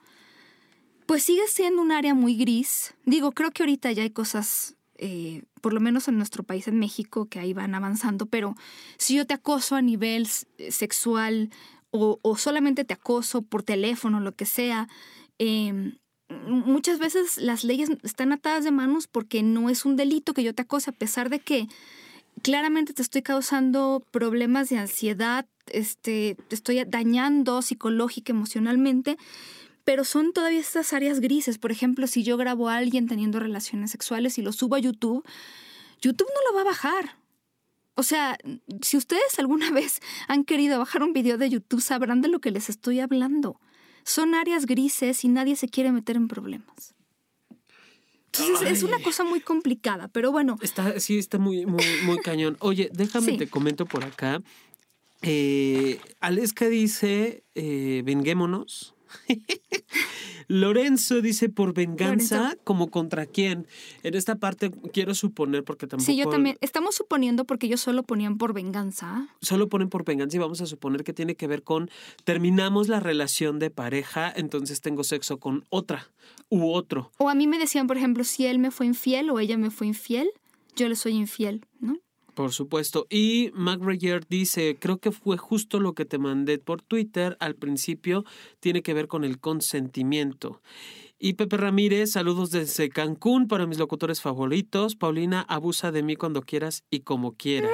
pues sigue siendo un área muy gris. Digo, creo que ahorita ya hay cosas, eh, por lo menos en nuestro país, en México, que ahí van avanzando, pero si yo te acoso a nivel sexual o, solamente te acoso por teléfono, lo que sea, em, muchas veces las leyes están atadas de manos porque no es un delito que yo te acose, a pesar de que claramente te estoy causando problemas de ansiedad, este, te estoy dañando psicológica, emocionalmente, pero son todavía estas áreas grises. Por ejemplo, si yo grabo a alguien teniendo relaciones sexuales y lo subo a YouTube, YouTube no lo va a bajar. O sea, si ustedes alguna vez han querido bajar un video de YouTube, sabrán de lo que les estoy hablando. Son áreas grises y nadie se quiere meter en problemas. Entonces es una cosa muy complicada, pero bueno. Está, sí, está muy, muy, muy cañón. Oye, déjame te comento por acá. Eh, Aleska dice, eh, venguémonos. Lorenzo dice por venganza, como contra quién. En esta parte quiero suponer, porque tampoco. Sí, yo también. Estamos suponiendo porque ellos solo ponían por venganza. Solo ponen por venganza y vamos a suponer que tiene que ver con terminamos la relación de pareja, entonces tengo sexo con otra u otro. O a mí me decían, por ejemplo, si él me fue infiel o ella me fue infiel, yo le soy infiel. Por supuesto. Y Mac dice, creo que fue justo lo que te mandé por Twitter al principio, tiene que ver con el consentimiento. Y Pepe Ramírez, saludos desde Cancún para mis locutores favoritos. Paulina, abusa de mí cuando quieras y como quieras.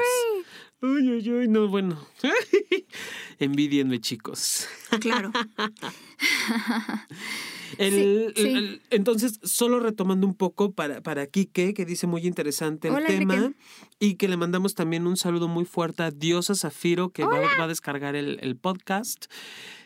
Uy, uy, uy, no, bueno. Envidienme, chicos. Claro. entonces, solo retomando un poco para, para Quique, que dice muy interesante el tema, y que le mandamos también un saludo muy fuerte a Diosa Zafiro, que va, a descargar el, podcast.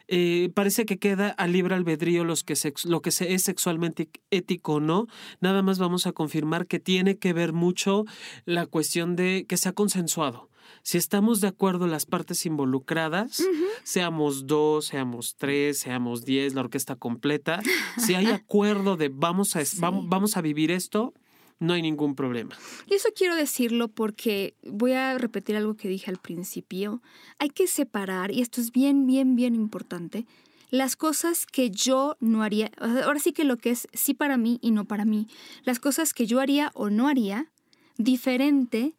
Eh, parece que queda a libre albedrío los que lo que es sexualmente ético o no. Nada más vamos a confirmar que tiene que ver mucho la cuestión de que sea consensuado si estamos de acuerdo las partes involucradas, seamos dos, seamos tres, seamos diez, la orquesta completa, si hay acuerdo de vamos a, vamos, a vivir esto, no hay ningún problema. Y eso quiero decirlo porque voy a repetir algo que dije al principio. Hay que separar, y esto es bien, bien, bien importante, las cosas que yo no haría, ahora sí que lo que es sí para mí y no para mí, las cosas que yo haría o no haría, diferente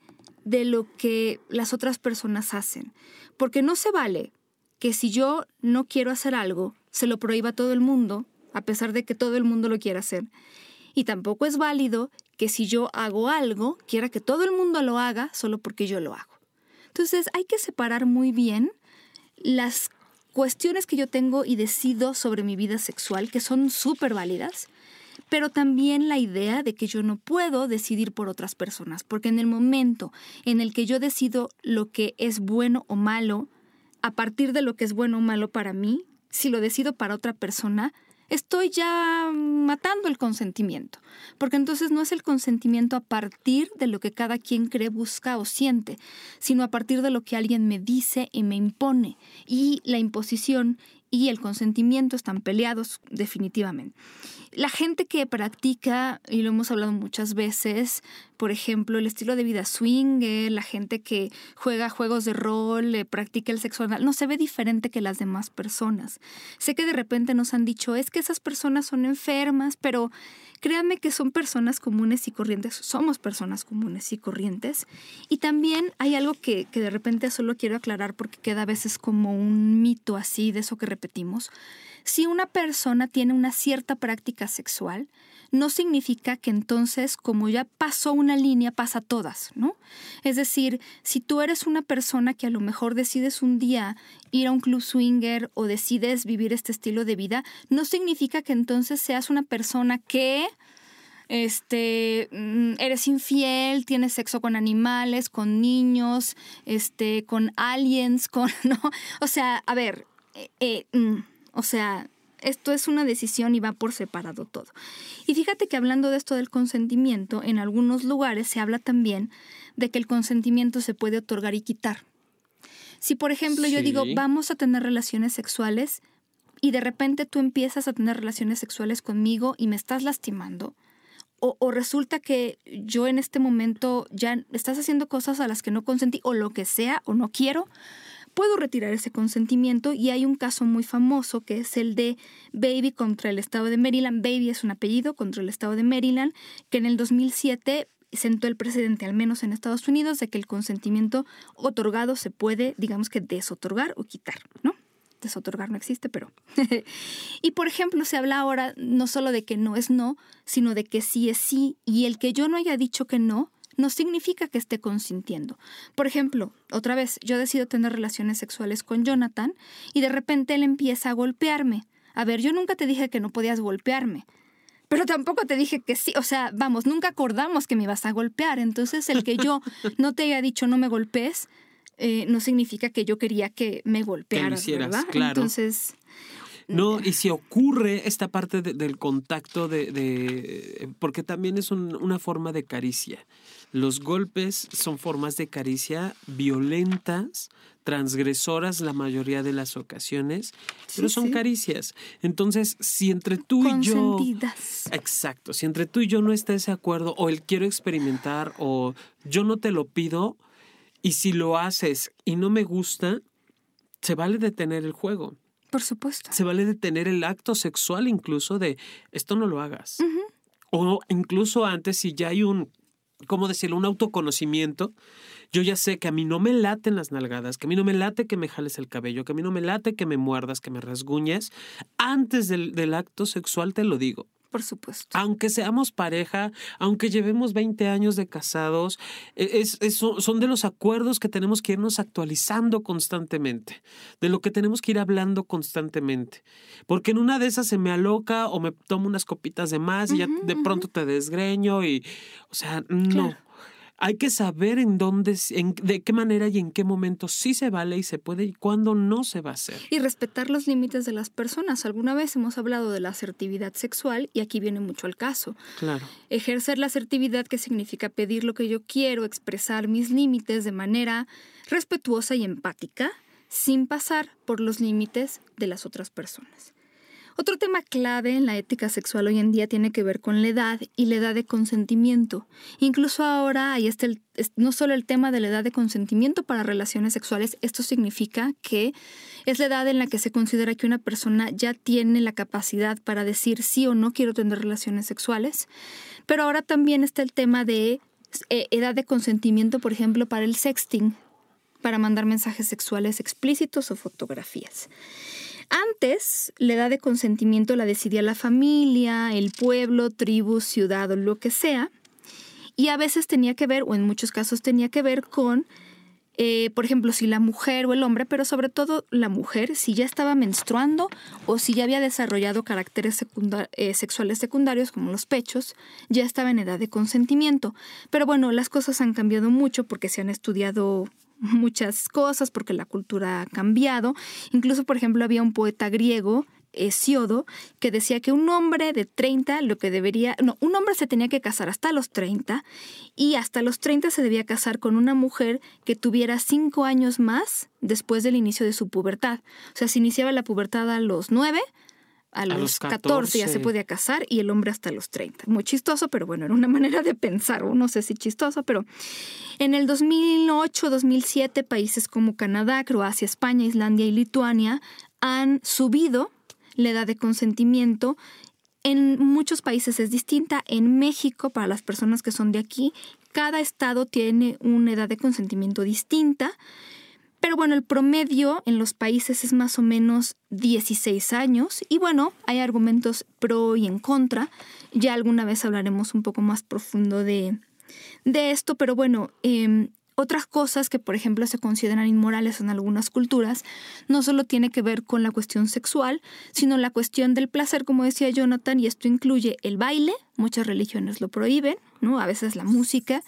de lo que las otras personas hacen. Porque no se vale que si yo no quiero hacer algo, se lo prohíba a todo el mundo, a pesar de que todo el mundo lo quiera hacer. Y tampoco es válido que si yo hago algo, quiera que todo el mundo lo haga solo porque yo lo hago. Entonces hay que separar muy bien las cuestiones que yo tengo y decido sobre mi vida sexual, que son súper válidas, pero también la idea de que yo no puedo decidir por otras personas, porque en el momento en el que yo decido lo que es bueno o malo, a partir de lo que es bueno o malo para mí, si lo decido para otra persona, estoy ya matando el consentimiento, porque entonces no es el consentimiento a partir de lo que cada quien cree, busca o siente, sino a partir de lo que alguien me dice y me impone. Y la imposición y el consentimiento están peleados definitivamente. La gente que practica, y lo hemos hablado muchas veces, por ejemplo, el estilo de vida swing, la gente que juega juegos de rol, eh, practica el sexo anal, no se ve diferente que las demás personas. Sé que de repente nos han dicho, es que esas personas son enfermas, pero créanme que son personas comunes y corrientes, somos personas comunes y corrientes. Y también hay algo que, que de repente solo quiero aclarar porque queda a veces como un mito así de eso que repetimos si una persona tiene una cierta práctica sexual, no significa que entonces, como ya pasó una línea, pasa todas, ¿no? Es decir, si tú eres una persona que a lo mejor decides un día ir a un club swinger o decides vivir este estilo de vida, no significa que entonces seas una persona que este, mm, eres infiel, tienes sexo con animales, con niños, este, con aliens, con, ¿no? O sea, a ver, eh, eh mm, o sea, esto es una decisión y va por separado todo. Y fíjate que hablando de esto del consentimiento, en algunos lugares se habla también de que el consentimiento se puede otorgar y quitar. Si por ejemplo yo digo, vamos a tener relaciones sexuales y de repente tú empiezas a tener relaciones sexuales conmigo y me estás lastimando, o, o, resulta que yo en este momento ya estás haciendo cosas a las que no consentí o lo que sea o no quiero, puedo retirar ese consentimiento y hay un caso muy famoso que es el de Baby contra el estado de Maryland. Baby es un apellido contra el estado de Maryland, que en el 2007 sentó el presidente, al menos en Estados Unidos, de que el consentimiento otorgado se puede, digamos que, desotorgar o quitar, ¿no? Desotorgar no existe, pero... y por ejemplo, se habla ahora no solo de que no es no, sino de que sí es sí, y el que yo no haya dicho que no, no significa que esté consintiendo. Por ejemplo, otra vez, yo decido tener relaciones sexuales con Jonathan y de repente él empieza a golpearme. A ver, yo nunca te dije que no podías golpearme. Pero tampoco te dije que sí, o sea, vamos, nunca acordamos que me ibas a golpear. Entonces, el que yo no te haya dicho no me golpees, eh, no significa que yo quería que me golpearas, ¿verdad? Claro. Entonces, no, y si ocurre esta parte del contacto de, porque también es una forma de caricia. Los golpes son formas de caricia violentas, transgresoras la mayoría de las ocasiones, pero son caricias. Entonces, si entre tú y yo... Exacto, si entre tú y yo no está ese acuerdo, o el quiero experimentar, o yo no te lo pido, y si lo haces y no me gusta, se vale detener el juego. Por supuesto. Se vale detener el acto sexual incluso de esto no lo hagas. O incluso antes, si ya hay un ¿cómo decirlo? Un autoconocimiento. Yo ya sé que a mí no me laten las nalgadas, que a mí no me late que me jales el cabello, que a mí no me late que me muerdas, que me rasguñes. Antes del, del acto sexual te lo digo. Por supuesto. Aunque seamos pareja, aunque llevemos 20 años de casados, e, es, son de los acuerdos que tenemos que irnos actualizando constantemente, de lo que tenemos que ir hablando constantemente. Porque en una de esas se me aloca o me tomo unas copitas de más y ya de pronto te desgreño y, o sea, no hay que saber en dónde, en, de qué manera y en qué momento sí se vale y se puede y cuándo no se va a hacer. Y respetar los límites de las personas. Alguna vez hemos hablado de la asertividad sexual y aquí viene mucho al caso. Claro. Ejercer la asertividad que significa pedir lo que yo quiero, expresar mis límites de manera respetuosa y empática, sin pasar por los límites de las otras personas. Otro tema clave en la ética sexual hoy en día tiene que ver con la edad y la edad de consentimiento. Incluso ahora hay este, no solo el tema de la edad de consentimiento para relaciones sexuales, esto significa que es la edad en la que se considera que una persona ya tiene la capacidad para decir sí o no quiero tener relaciones sexuales. Pero ahora también está el tema de eh, edad de consentimiento, por ejemplo, para el sexting, para mandar mensajes sexuales explícitos o fotografías. Antes, la edad de consentimiento la decidía la familia, el pueblo, tribu, ciudad o lo que sea. Y a veces tenía que ver, o en muchos casos tenía que ver con eh, por ejemplo, si la mujer o el hombre, pero sobre todo la mujer, si ya estaba menstruando o si ya había desarrollado caracteres eh, sexuales secundarios como los pechos, ya estaba en edad de consentimiento. Pero bueno, las cosas han cambiado mucho porque se han estudiado muchas cosas, porque la cultura ha cambiado. Incluso, por ejemplo, había un poeta griego Hesiodo, que decía que un hombre de 30, lo que debería, no, un hombre se tenía que casar hasta los 30 y hasta los 30 se debía casar con una mujer que tuviera 5 años más después del inicio de su pubertad. O sea, si iniciaba la pubertad a los 9, a los, 14. ya se podía casar y el hombre hasta los 30. Muy chistoso, pero bueno, era una manera de pensar, o no sé si chistoso, pero en el 2008-2007 países como Canadá, Croacia, España, Islandia y Lituania han subido la edad de consentimiento en muchos países es distinta. En México, para las personas que son de aquí, cada estado tiene una edad de consentimiento distinta. Pero bueno, el promedio en los países es más o menos 16 años. Y bueno, hay argumentos pro y en contra. Ya alguna vez hablaremos un poco más profundo de, de esto. Pero bueno, eh, otras cosas que, por ejemplo, se consideran inmorales en algunas culturas, no solo tiene que ver con la cuestión sexual, sino la cuestión del placer, como decía Jonathan, y esto incluye el baile, muchas religiones lo prohíben, ¿no? A veces la música,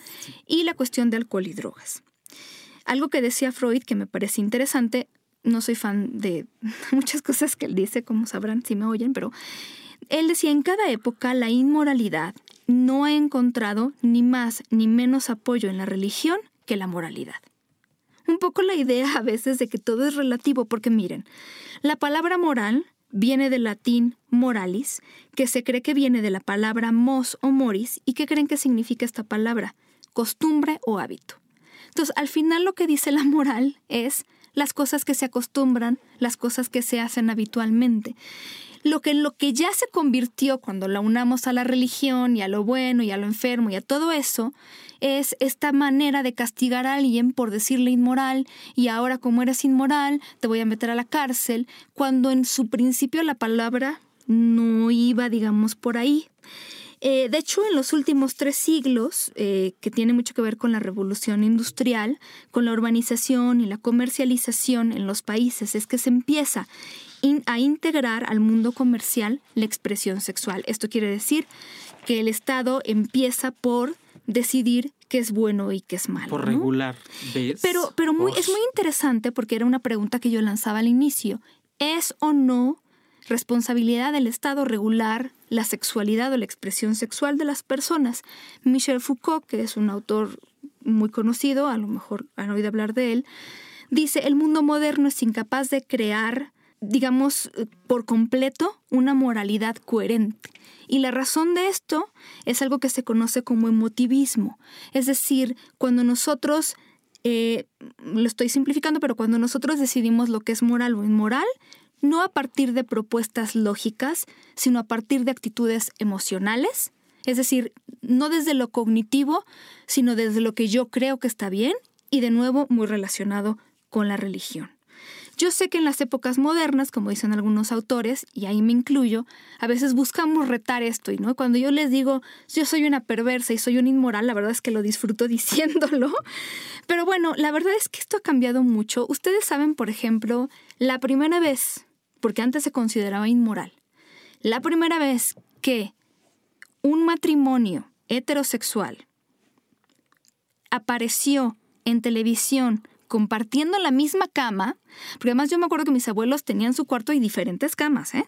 y la cuestión de alcohol y drogas. Algo que decía Freud que me parece interesante, no soy fan de muchas cosas que él dice, como sabrán si me oyen, pero él decía, en cada época la inmoralidad no ha encontrado ni más ni menos apoyo en la religión que la moralidad. Un poco la idea a veces de que todo es relativo, porque miren, la palabra moral viene del latín moralis, que se cree que viene de la palabra mos o moris, y ¿qué creen que significa esta palabra? Costumbre o hábito. Entonces, al final lo que dice la moral es las cosas que se acostumbran, las cosas que se hacen habitualmente. Lo que, lo que ya se convirtió cuando la unamos a la religión y a lo bueno y a lo enfermo y a todo eso, es esta manera de castigar a alguien por decirle inmoral y ahora como eres inmoral te voy a meter a la cárcel, cuando en su principio la palabra no iba, digamos, por ahí. Eh, de hecho, en los últimos tres siglos, eh, que tiene mucho que ver con la revolución industrial, con la urbanización y la comercialización en los países, es que se empieza a integrar al mundo comercial la expresión sexual. Esto quiere decir que el Estado empieza por decidir qué es bueno y qué es malo. Por regular. Pero, pero muy, es muy interesante porque era una pregunta que yo lanzaba al inicio. ¿Es o no responsabilidad del Estado regular la sexualidad o la expresión sexual de las personas? Michel Foucault, que es un autor muy conocido, a lo mejor han oído hablar de él, dice, el mundo moderno es incapaz de crear digamos, por completo una moralidad coherente. Y la razón de esto es algo que se conoce como emotivismo. Es decir, cuando nosotros, eh, lo estoy simplificando, pero cuando nosotros decidimos lo que es moral o inmoral, no a partir de propuestas lógicas, sino a partir de actitudes emocionales, es decir, no desde lo cognitivo, sino desde lo que yo creo que está bien y de nuevo muy relacionado con la religión. Yo sé que en las épocas modernas, como dicen algunos autores, y ahí me incluyo, a veces buscamos retar esto, y no cuando yo les digo, yo soy una perversa y soy un inmoral, la verdad es que lo disfruto diciéndolo. Pero bueno, la verdad es que esto ha cambiado mucho. Ustedes saben, por ejemplo, la primera vez, porque antes se consideraba inmoral, la primera vez que un matrimonio heterosexual apareció en televisión compartiendo la misma cama, porque además yo me acuerdo que mis abuelos tenían su cuarto y diferentes camas, ¿eh?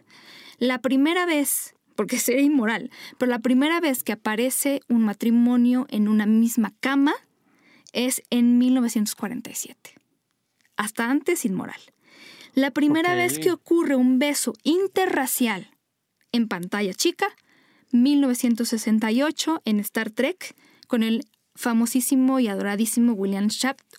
La primera vez, porque sería inmoral, pero la primera vez que aparece un matrimonio en una misma cama es en 1947. Hasta antes inmoral. La primera vez que ocurre un beso interracial en pantalla chica, 1968 en Star Trek, con el famosísimo y adoradísimo William,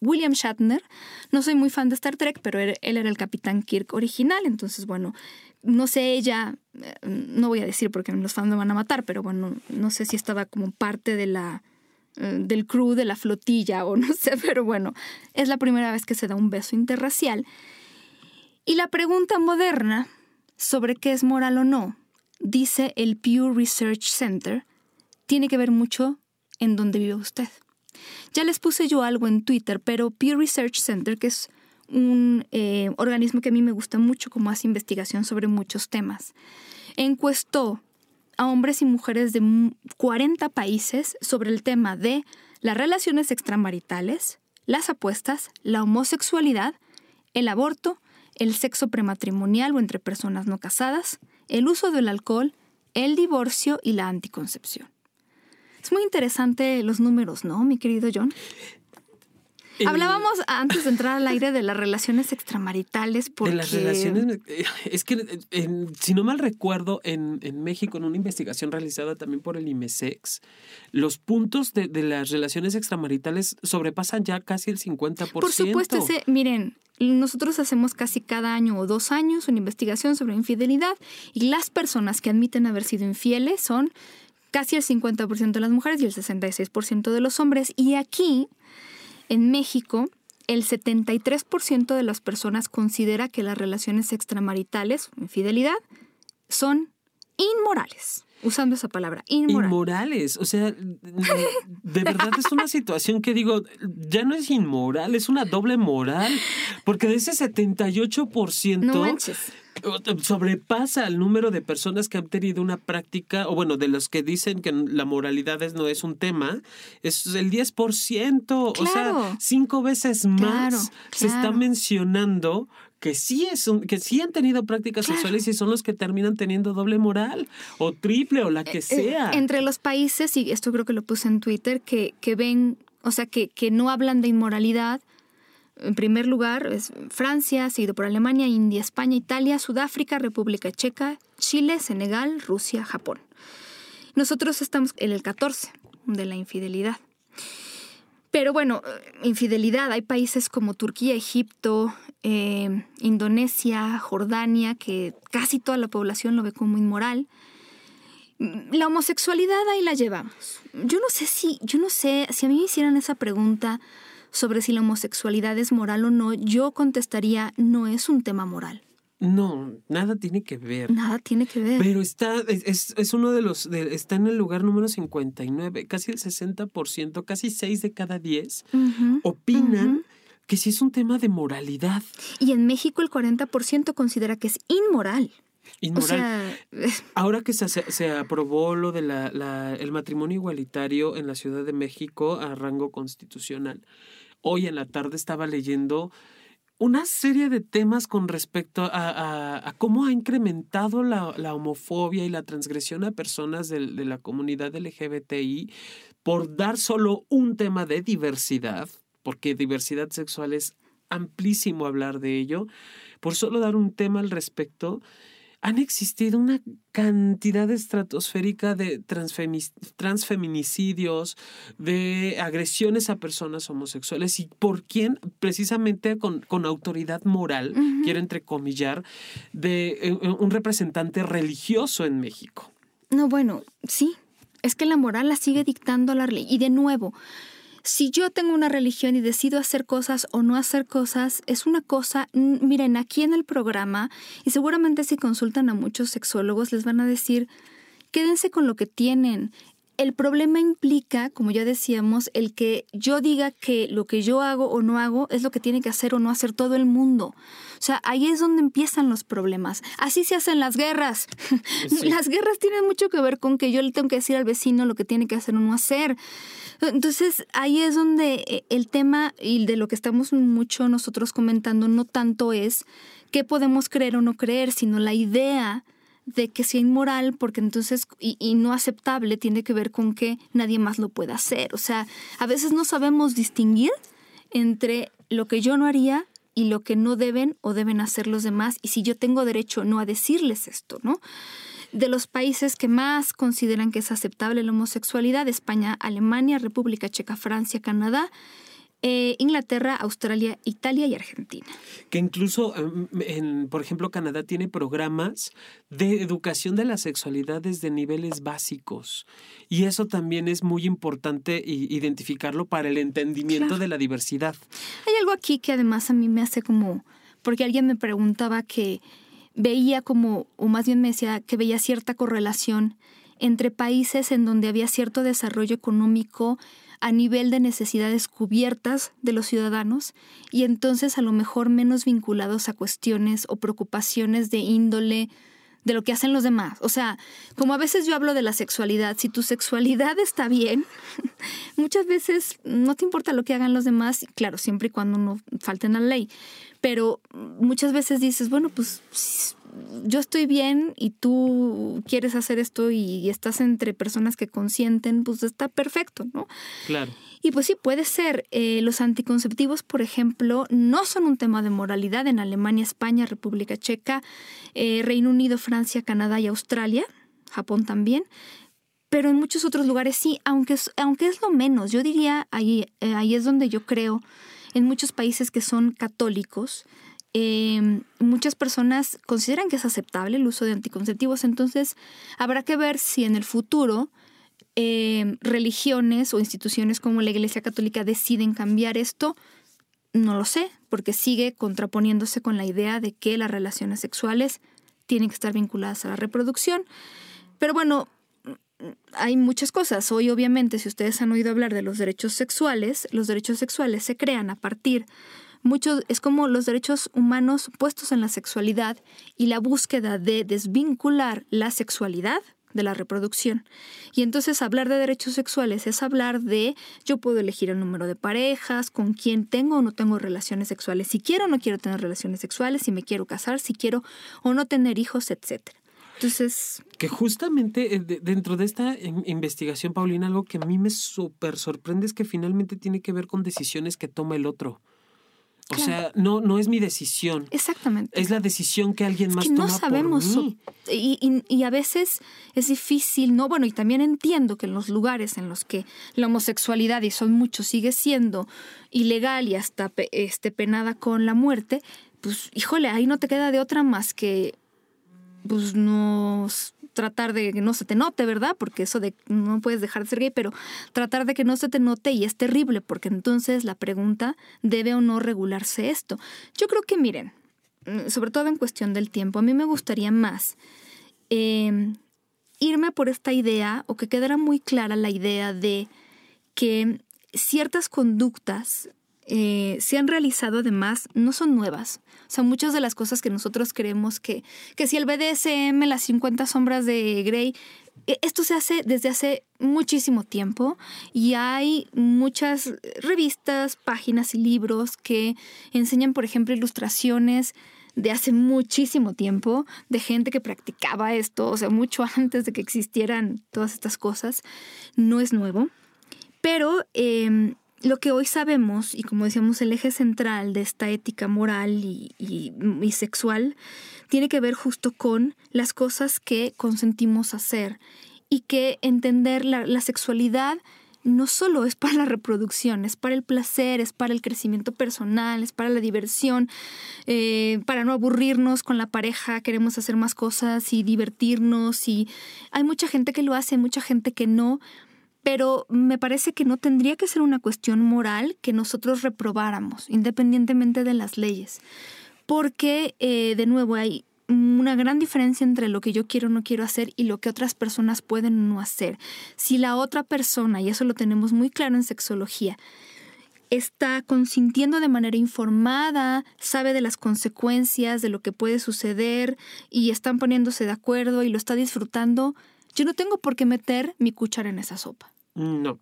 William Shatner. No soy muy fan de Star Trek, pero él, era el capitán Kirk original, entonces bueno, no sé ella, eh, no voy a decir porque los fans me van a matar, pero bueno, no sé si estaba como parte de la eh, del crew de la flotilla o no sé, pero bueno, es la primera vez que se da un beso interracial. Y la pregunta moderna sobre qué es moral o no, dice el Pew Research Center, tiene que ver mucho en donde vive usted. Ya les puse yo algo en Twitter, pero Pew Research Center, que es un eh, organismo que a mí me gusta mucho como hace investigación sobre muchos temas, encuestó a hombres y mujeres de 40 países sobre el tema de las relaciones extramaritales, las apuestas, la homosexualidad, el aborto, el sexo prematrimonial o entre personas no casadas, el uso del alcohol, el divorcio y la anticoncepción. Es muy interesante los números, ¿no, mi querido John? Hablábamos antes de entrar al aire de las relaciones extramaritales. Porque... De las relaciones. Eh, es que, si no mal recuerdo, en, México, en una investigación realizada también por el IMESEX, los puntos de, las relaciones extramaritales sobrepasan ya casi el 50%. Por supuesto, ese, miren, nosotros hacemos casi cada año o dos años una investigación sobre infidelidad y las personas que admiten haber sido infieles son casi el 50% de las mujeres y el 66% de los hombres. Y aquí en México, el 73% de las personas considera que las relaciones extramaritales, infidelidad, son inmorales. Usando esa palabra, inmorales. O sea, de verdad es una situación que digo, ya no es inmoral, es una doble moral. Porque de ese 78%. No sobrepasa el número de personas que han tenido una práctica, o bueno, de los que dicen que la moralidad no es un tema, es el 10%, o sea, cinco veces más se está mencionando que sí, es que sí han tenido prácticas sexuales y son los que terminan teniendo doble moral o triple o la que eh, eh, sea. entre los países, y esto creo que lo puse en Twitter, que, que ven, o sea, que, que no hablan de inmoralidad, en primer lugar es Francia, seguido por Alemania, India, España, Italia, Sudáfrica, República Checa, Chile, Senegal, Rusia, Japón. Nosotros estamos en el 14 de la infidelidad. Pero bueno, infidelidad, hay países como Turquía, Egipto, eh, Indonesia, Jordania, que casi toda la población lo ve como inmoral. La homosexualidad ahí la llevamos. Yo no sé si, yo no sé, si a mí me hicieran esa pregunta, sobre si la homosexualidad es moral o no, yo contestaría, no es un tema moral. No, nada tiene que ver. Nada tiene que ver. Pero está, es, es uno de los, está en el lugar número 59, casi el 60%, casi 6 de cada 10 opinan que sí es un tema de moralidad. Y en México el 40% considera que es inmoral. Inmoral. Ahora que se, se, aprobó lo de la, el matrimonio igualitario en la Ciudad de México a rango constitucional, hoy en la tarde estaba leyendo una serie de temas con respecto a, cómo ha incrementado la, homofobia y la transgresión a personas de, de, la comunidad LGBTI por dar solo un tema de diversidad, porque diversidad sexual es amplísimo hablar de ello, por solo dar un tema al respecto han existido una cantidad estratosférica de transfeminicidios, de agresiones a personas homosexuales. Y por quién, precisamente con, con autoridad moral, quiero entrecomillar, de eh, un representante religioso en México. No, bueno, sí, es que la moral la sigue dictando la ley. Y de nuevo, si yo tengo una religión y decido hacer cosas o no hacer cosas, es una cosa, miren, aquí en el programa, y seguramente si consultan a muchos sexólogos, les van a decir, quédense con lo que tienen. El problema implica, como ya decíamos, el que yo diga que lo que yo hago o no hago es lo que tiene que hacer o no hacer todo el mundo. O sea, ahí es donde empiezan los problemas. Así se hacen las guerras. Las guerras tienen mucho que ver con que yo le tengo que decir al vecino lo que tiene que hacer o no hacer. Entonces, ahí es donde eh, el tema y de lo que estamos mucho nosotros comentando no tanto es qué podemos creer o no creer, sino la idea de que sea inmoral, porque entonces, y, no aceptable, tiene que ver con que nadie más lo pueda hacer. O sea, a veces no sabemos distinguir entre lo que yo no haría y lo que no deben o deben hacer los demás, y si yo tengo derecho no a decirles esto, ¿no? de los países que más consideran que es aceptable la homosexualidad, España, Alemania, República Checa, Francia, Canadá, eh, Inglaterra, Australia, Italia y Argentina. Que incluso, en, por ejemplo, Canadá tiene programas de educación de la sexualidad desde niveles básicos. Y eso también es muy importante identificarlo para el entendimiento de la diversidad. Hay algo aquí que además a mí me hace como, porque alguien me preguntaba que veía como, o más bien me decía que veía cierta correlación entre países en donde había cierto desarrollo económico a nivel de necesidades cubiertas de los ciudadanos y entonces a lo mejor menos vinculados a cuestiones o preocupaciones de índole de lo que hacen los demás. O sea, como a veces yo hablo de la sexualidad, si tu sexualidad está bien, muchas veces no te importa lo que hagan los demás, claro, siempre y cuando no falten a la ley, pero muchas veces dices, bueno, pues yo estoy bien y tú quieres hacer esto y, estás entre personas que consienten, pues está perfecto, ¿no? Claro. Y pues sí, puede ser. Eh, los anticonceptivos, por ejemplo, no son un tema de moralidad en Alemania, España, República Checa, eh, Reino Unido, Francia, Canadá y Australia, Japón también. Pero en muchos otros lugares sí, aunque es, aunque es lo menos. Yo diría, ahí, eh, ahí es donde yo creo, en muchos países que son católicos, Em, muchas personas consideran que es aceptable el uso de anticonceptivos, entonces habrá que ver si en el futuro em, religiones o instituciones como la Iglesia Católica deciden cambiar esto. No lo sé, porque sigue contraponiéndose con la idea de que las relaciones sexuales tienen que estar vinculadas a la reproducción. Pero bueno, hay muchas cosas. Hoy obviamente, si ustedes han oído hablar de los derechos sexuales, los derechos sexuales se crean a partir mucho, es como los derechos humanos puestos en la sexualidad y la búsqueda de desvincular la sexualidad de la reproducción. Y entonces hablar de derechos sexuales es hablar de yo puedo elegir el número de parejas, con quién tengo o no tengo relaciones sexuales, si quiero o no quiero tener relaciones sexuales, si me quiero casar, si quiero o no tener hijos, etc. Entonces... Que justamente eh, dentro de esta investigación, Paulina, algo que a mí me súper sorprende es que finalmente tiene que ver con decisiones que toma el otro. O sea, no, no es mi decisión. Exactamente. Es la decisión que alguien más toma no sabemos. Por mí. Y, y, a veces es difícil, ¿no? Bueno, y también entiendo que en los lugares en los que la homosexualidad, y son muchos, sigue siendo ilegal y hasta este, penada con la muerte, pues, híjole, ahí no te queda de otra más que pues nos tratar de que no se te note, ¿verdad? Porque eso de no puedes dejar de ser gay, pero tratar de que no se te note y es terrible, porque entonces la pregunta, ¿debe o no regularse esto? Yo creo que miren, mm, sobre todo en cuestión del tiempo, a mí me gustaría más em, irme por esta idea o que quedara muy clara la idea de que ciertas conductas eh, se han realizado además no son nuevas. O sea, muchas de las cosas que nosotros creemos que, que si el BDSM, las 50 sombras de Grey, e, esto se hace desde hace muchísimo tiempo y hay muchas revistas, páginas y libros que enseñan, por ejemplo, ilustraciones de hace muchísimo tiempo, de gente que practicaba esto, o sea, mucho antes de que existieran todas estas cosas. No es nuevo. Pero em, lo que hoy sabemos, y como decíamos, el eje central de esta ética moral y, sexual, tiene que ver justo con las cosas que consentimos hacer y que entender la, sexualidad no solo es para la reproducción, es para el placer, es para el crecimiento personal, es para la diversión, eh, para no aburrirnos con la pareja, queremos hacer más cosas y divertirnos y hay mucha gente que lo hace, mucha gente que no, pero me parece que no tendría que ser una cuestión moral que nosotros reprobáramos, independientemente de las leyes. Porque, eh, de nuevo, hay una gran diferencia entre lo que yo quiero o no quiero hacer y lo que otras personas pueden no hacer. Si la otra persona, y eso lo tenemos muy claro en sexología, está consintiendo de manera informada, sabe de las consecuencias, de lo que puede suceder y están poniéndose de acuerdo y lo está disfrutando, yo no tengo por qué meter mi cuchara en esa sopa. No.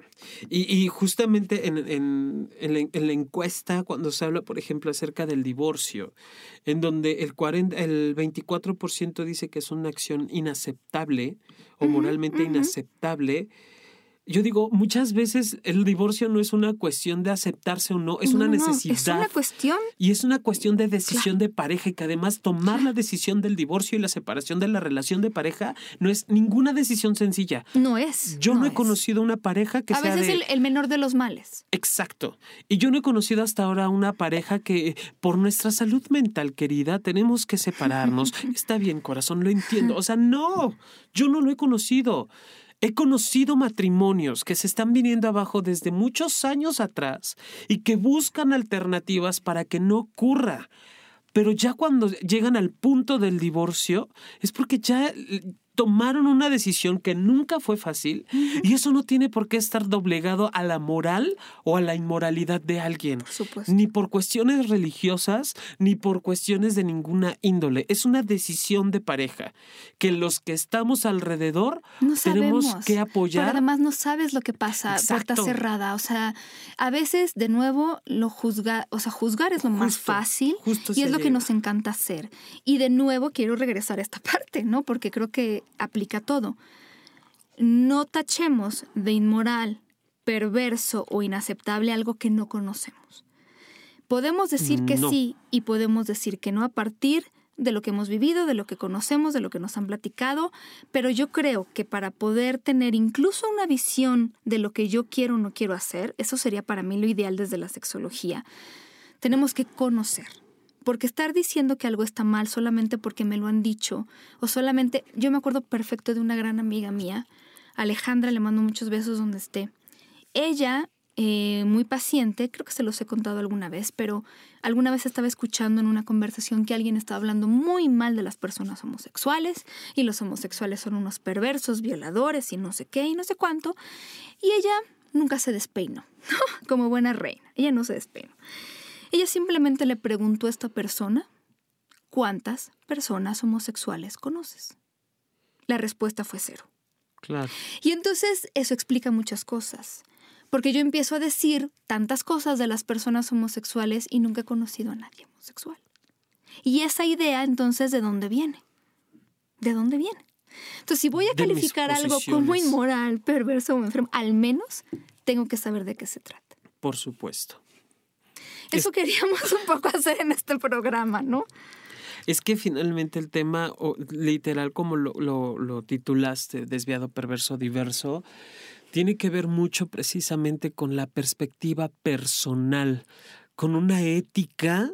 Y, justamente en, la, encuesta, cuando se habla, por ejemplo, acerca del divorcio, en donde el, 40, el 24% dice que es una acción inaceptable o moralmente inaceptable, yo digo, muchas veces el divorcio no es una cuestión de aceptarse o no, es una necesidad. es una cuestión. Y es una cuestión de decisión de pareja y que además tomar la decisión del divorcio y la separación de la relación de pareja no es ninguna decisión sencilla. No es. Yo no, he conocido una pareja que A sea. A veces el, menor de los males. Exacto. Y yo no he conocido hasta ahora una pareja que, por nuestra salud mental, querida, tenemos que separarnos. Está bien, corazón, lo entiendo. O sea, no, yo no lo he conocido. He conocido matrimonios que se están viniendo abajo desde muchos años atrás y que buscan alternativas para que no ocurra. Pero ya cuando llegan al punto del divorcio es porque ya tomaron una decisión que nunca fue fácil y eso no tiene por qué estar doblegado a la moral o a la inmoralidad de alguien. Por supuesto. Ni por cuestiones religiosas, ni por cuestiones de ninguna índole. Es una decisión de pareja que los que estamos alrededor No tenemos sabemos. que Pero apoyar. además no sabes lo que pasa, puerta cerrada. O sea, a veces, de nuevo, lo juzga, o sea, juzgar es lo más fácil justo y es lo que nos encanta hacer. Y de nuevo quiero regresar a esta parte, ¿no? Porque creo que aplica todo. No tachemos de inmoral, perverso o inaceptable algo que no conocemos. Podemos decir que No. sí y podemos decir que no a partir de lo que hemos vivido, de lo que conocemos, de lo que nos han platicado, pero yo creo que para poder tener incluso una visión de lo que yo quiero o no quiero hacer, eso sería para mí lo ideal desde la sexología, tenemos que conocer. Porque estar diciendo que algo está mal solamente porque me lo han dicho, o solamente, yo me acuerdo perfecto de una gran amiga mía, Alejandra, le mando muchos besos donde esté. Ella, eh, muy paciente, creo que se los he contado alguna vez, pero alguna vez estaba escuchando en una conversación que alguien estaba hablando muy mal de las personas homosexuales y los homosexuales son unos perversos, violadores y no sé qué y no sé cuánto. Y ella nunca se despeinó, como buena reina. Ella no se despeinó. Ella simplemente le preguntó a esta persona, ¿cuántas personas homosexuales conoces? La respuesta fue cero. Claro. Y entonces eso explica muchas cosas. Porque yo empiezo a decir tantas cosas de las personas homosexuales y nunca he conocido a nadie homosexual. Y esa idea entonces, ¿de dónde viene? ¿De dónde viene? Entonces, si voy a calificar algo como inmoral, perverso o enfermo, al menos tengo que saber de qué se trata. Por supuesto. Eso queríamos un poco hacer en este programa, ¿no? Es que finalmente el tema, o literal como lo, lo- lo titulaste, desviado, perverso, diverso, tiene que ver mucho precisamente con la perspectiva personal, con una ética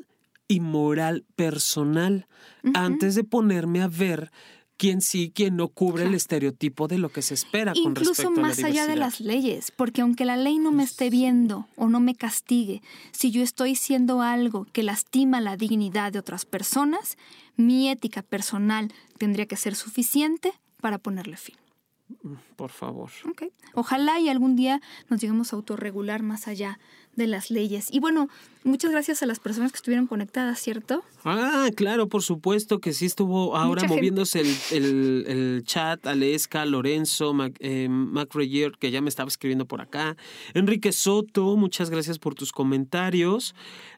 y moral personal, antes de ponerme a ver quién sí, quién no cubre el estereotipo de lo que se espera con Incluso respecto a la más allá de las leyes, porque aunque la ley no me esté viendo o no me castigue, si yo estoy haciendo algo que lastima la dignidad de otras personas, mi ética personal tendría que ser suficiente para ponerle fin. Por favor. Ojalá y algún día nos lleguemos a autorregular más allá de las leyes. Y bueno, muchas gracias a las personas que estuvieron conectadas, ¿cierto? Ah, claro, por supuesto que sí estuvo ahora Mucha moviéndose el, el- el chat, Aleska, Lorenzo, Mac, eh, Mac que ya me estaba escribiendo por acá, Enrique Soto, muchas gracias por tus comentarios,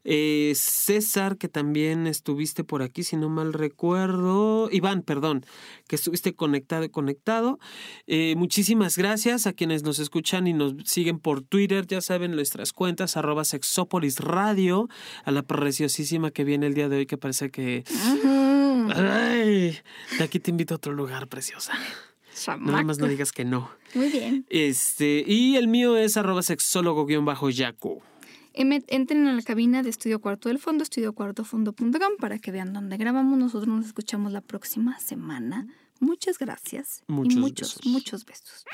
Eh, César, que también estuviste por aquí, si no mal recuerdo, Iván, perdón, que estuviste conectado y conectado, Eh, muchísimas gracias a quienes nos escuchan y nos siguen por Twitter, ya saben nuestras cuentas, arroba Sexópolis Radio, a la preciosísima que viene el día de hoy, que parece que... Ay, de aquí te invito a otro lugar, preciosa. Nada más no digas que no. Muy bien. Este, y el mío es arroba sexólogo-yaco. Em- Entren a la cabina de Estudio Cuarto del Fondo, estudiocuartofondo.com, para que vean dónde grabamos. Nosotros nos escuchamos la próxima semana. Muchas gracias. Muchos y muchos, besos. muchos besos.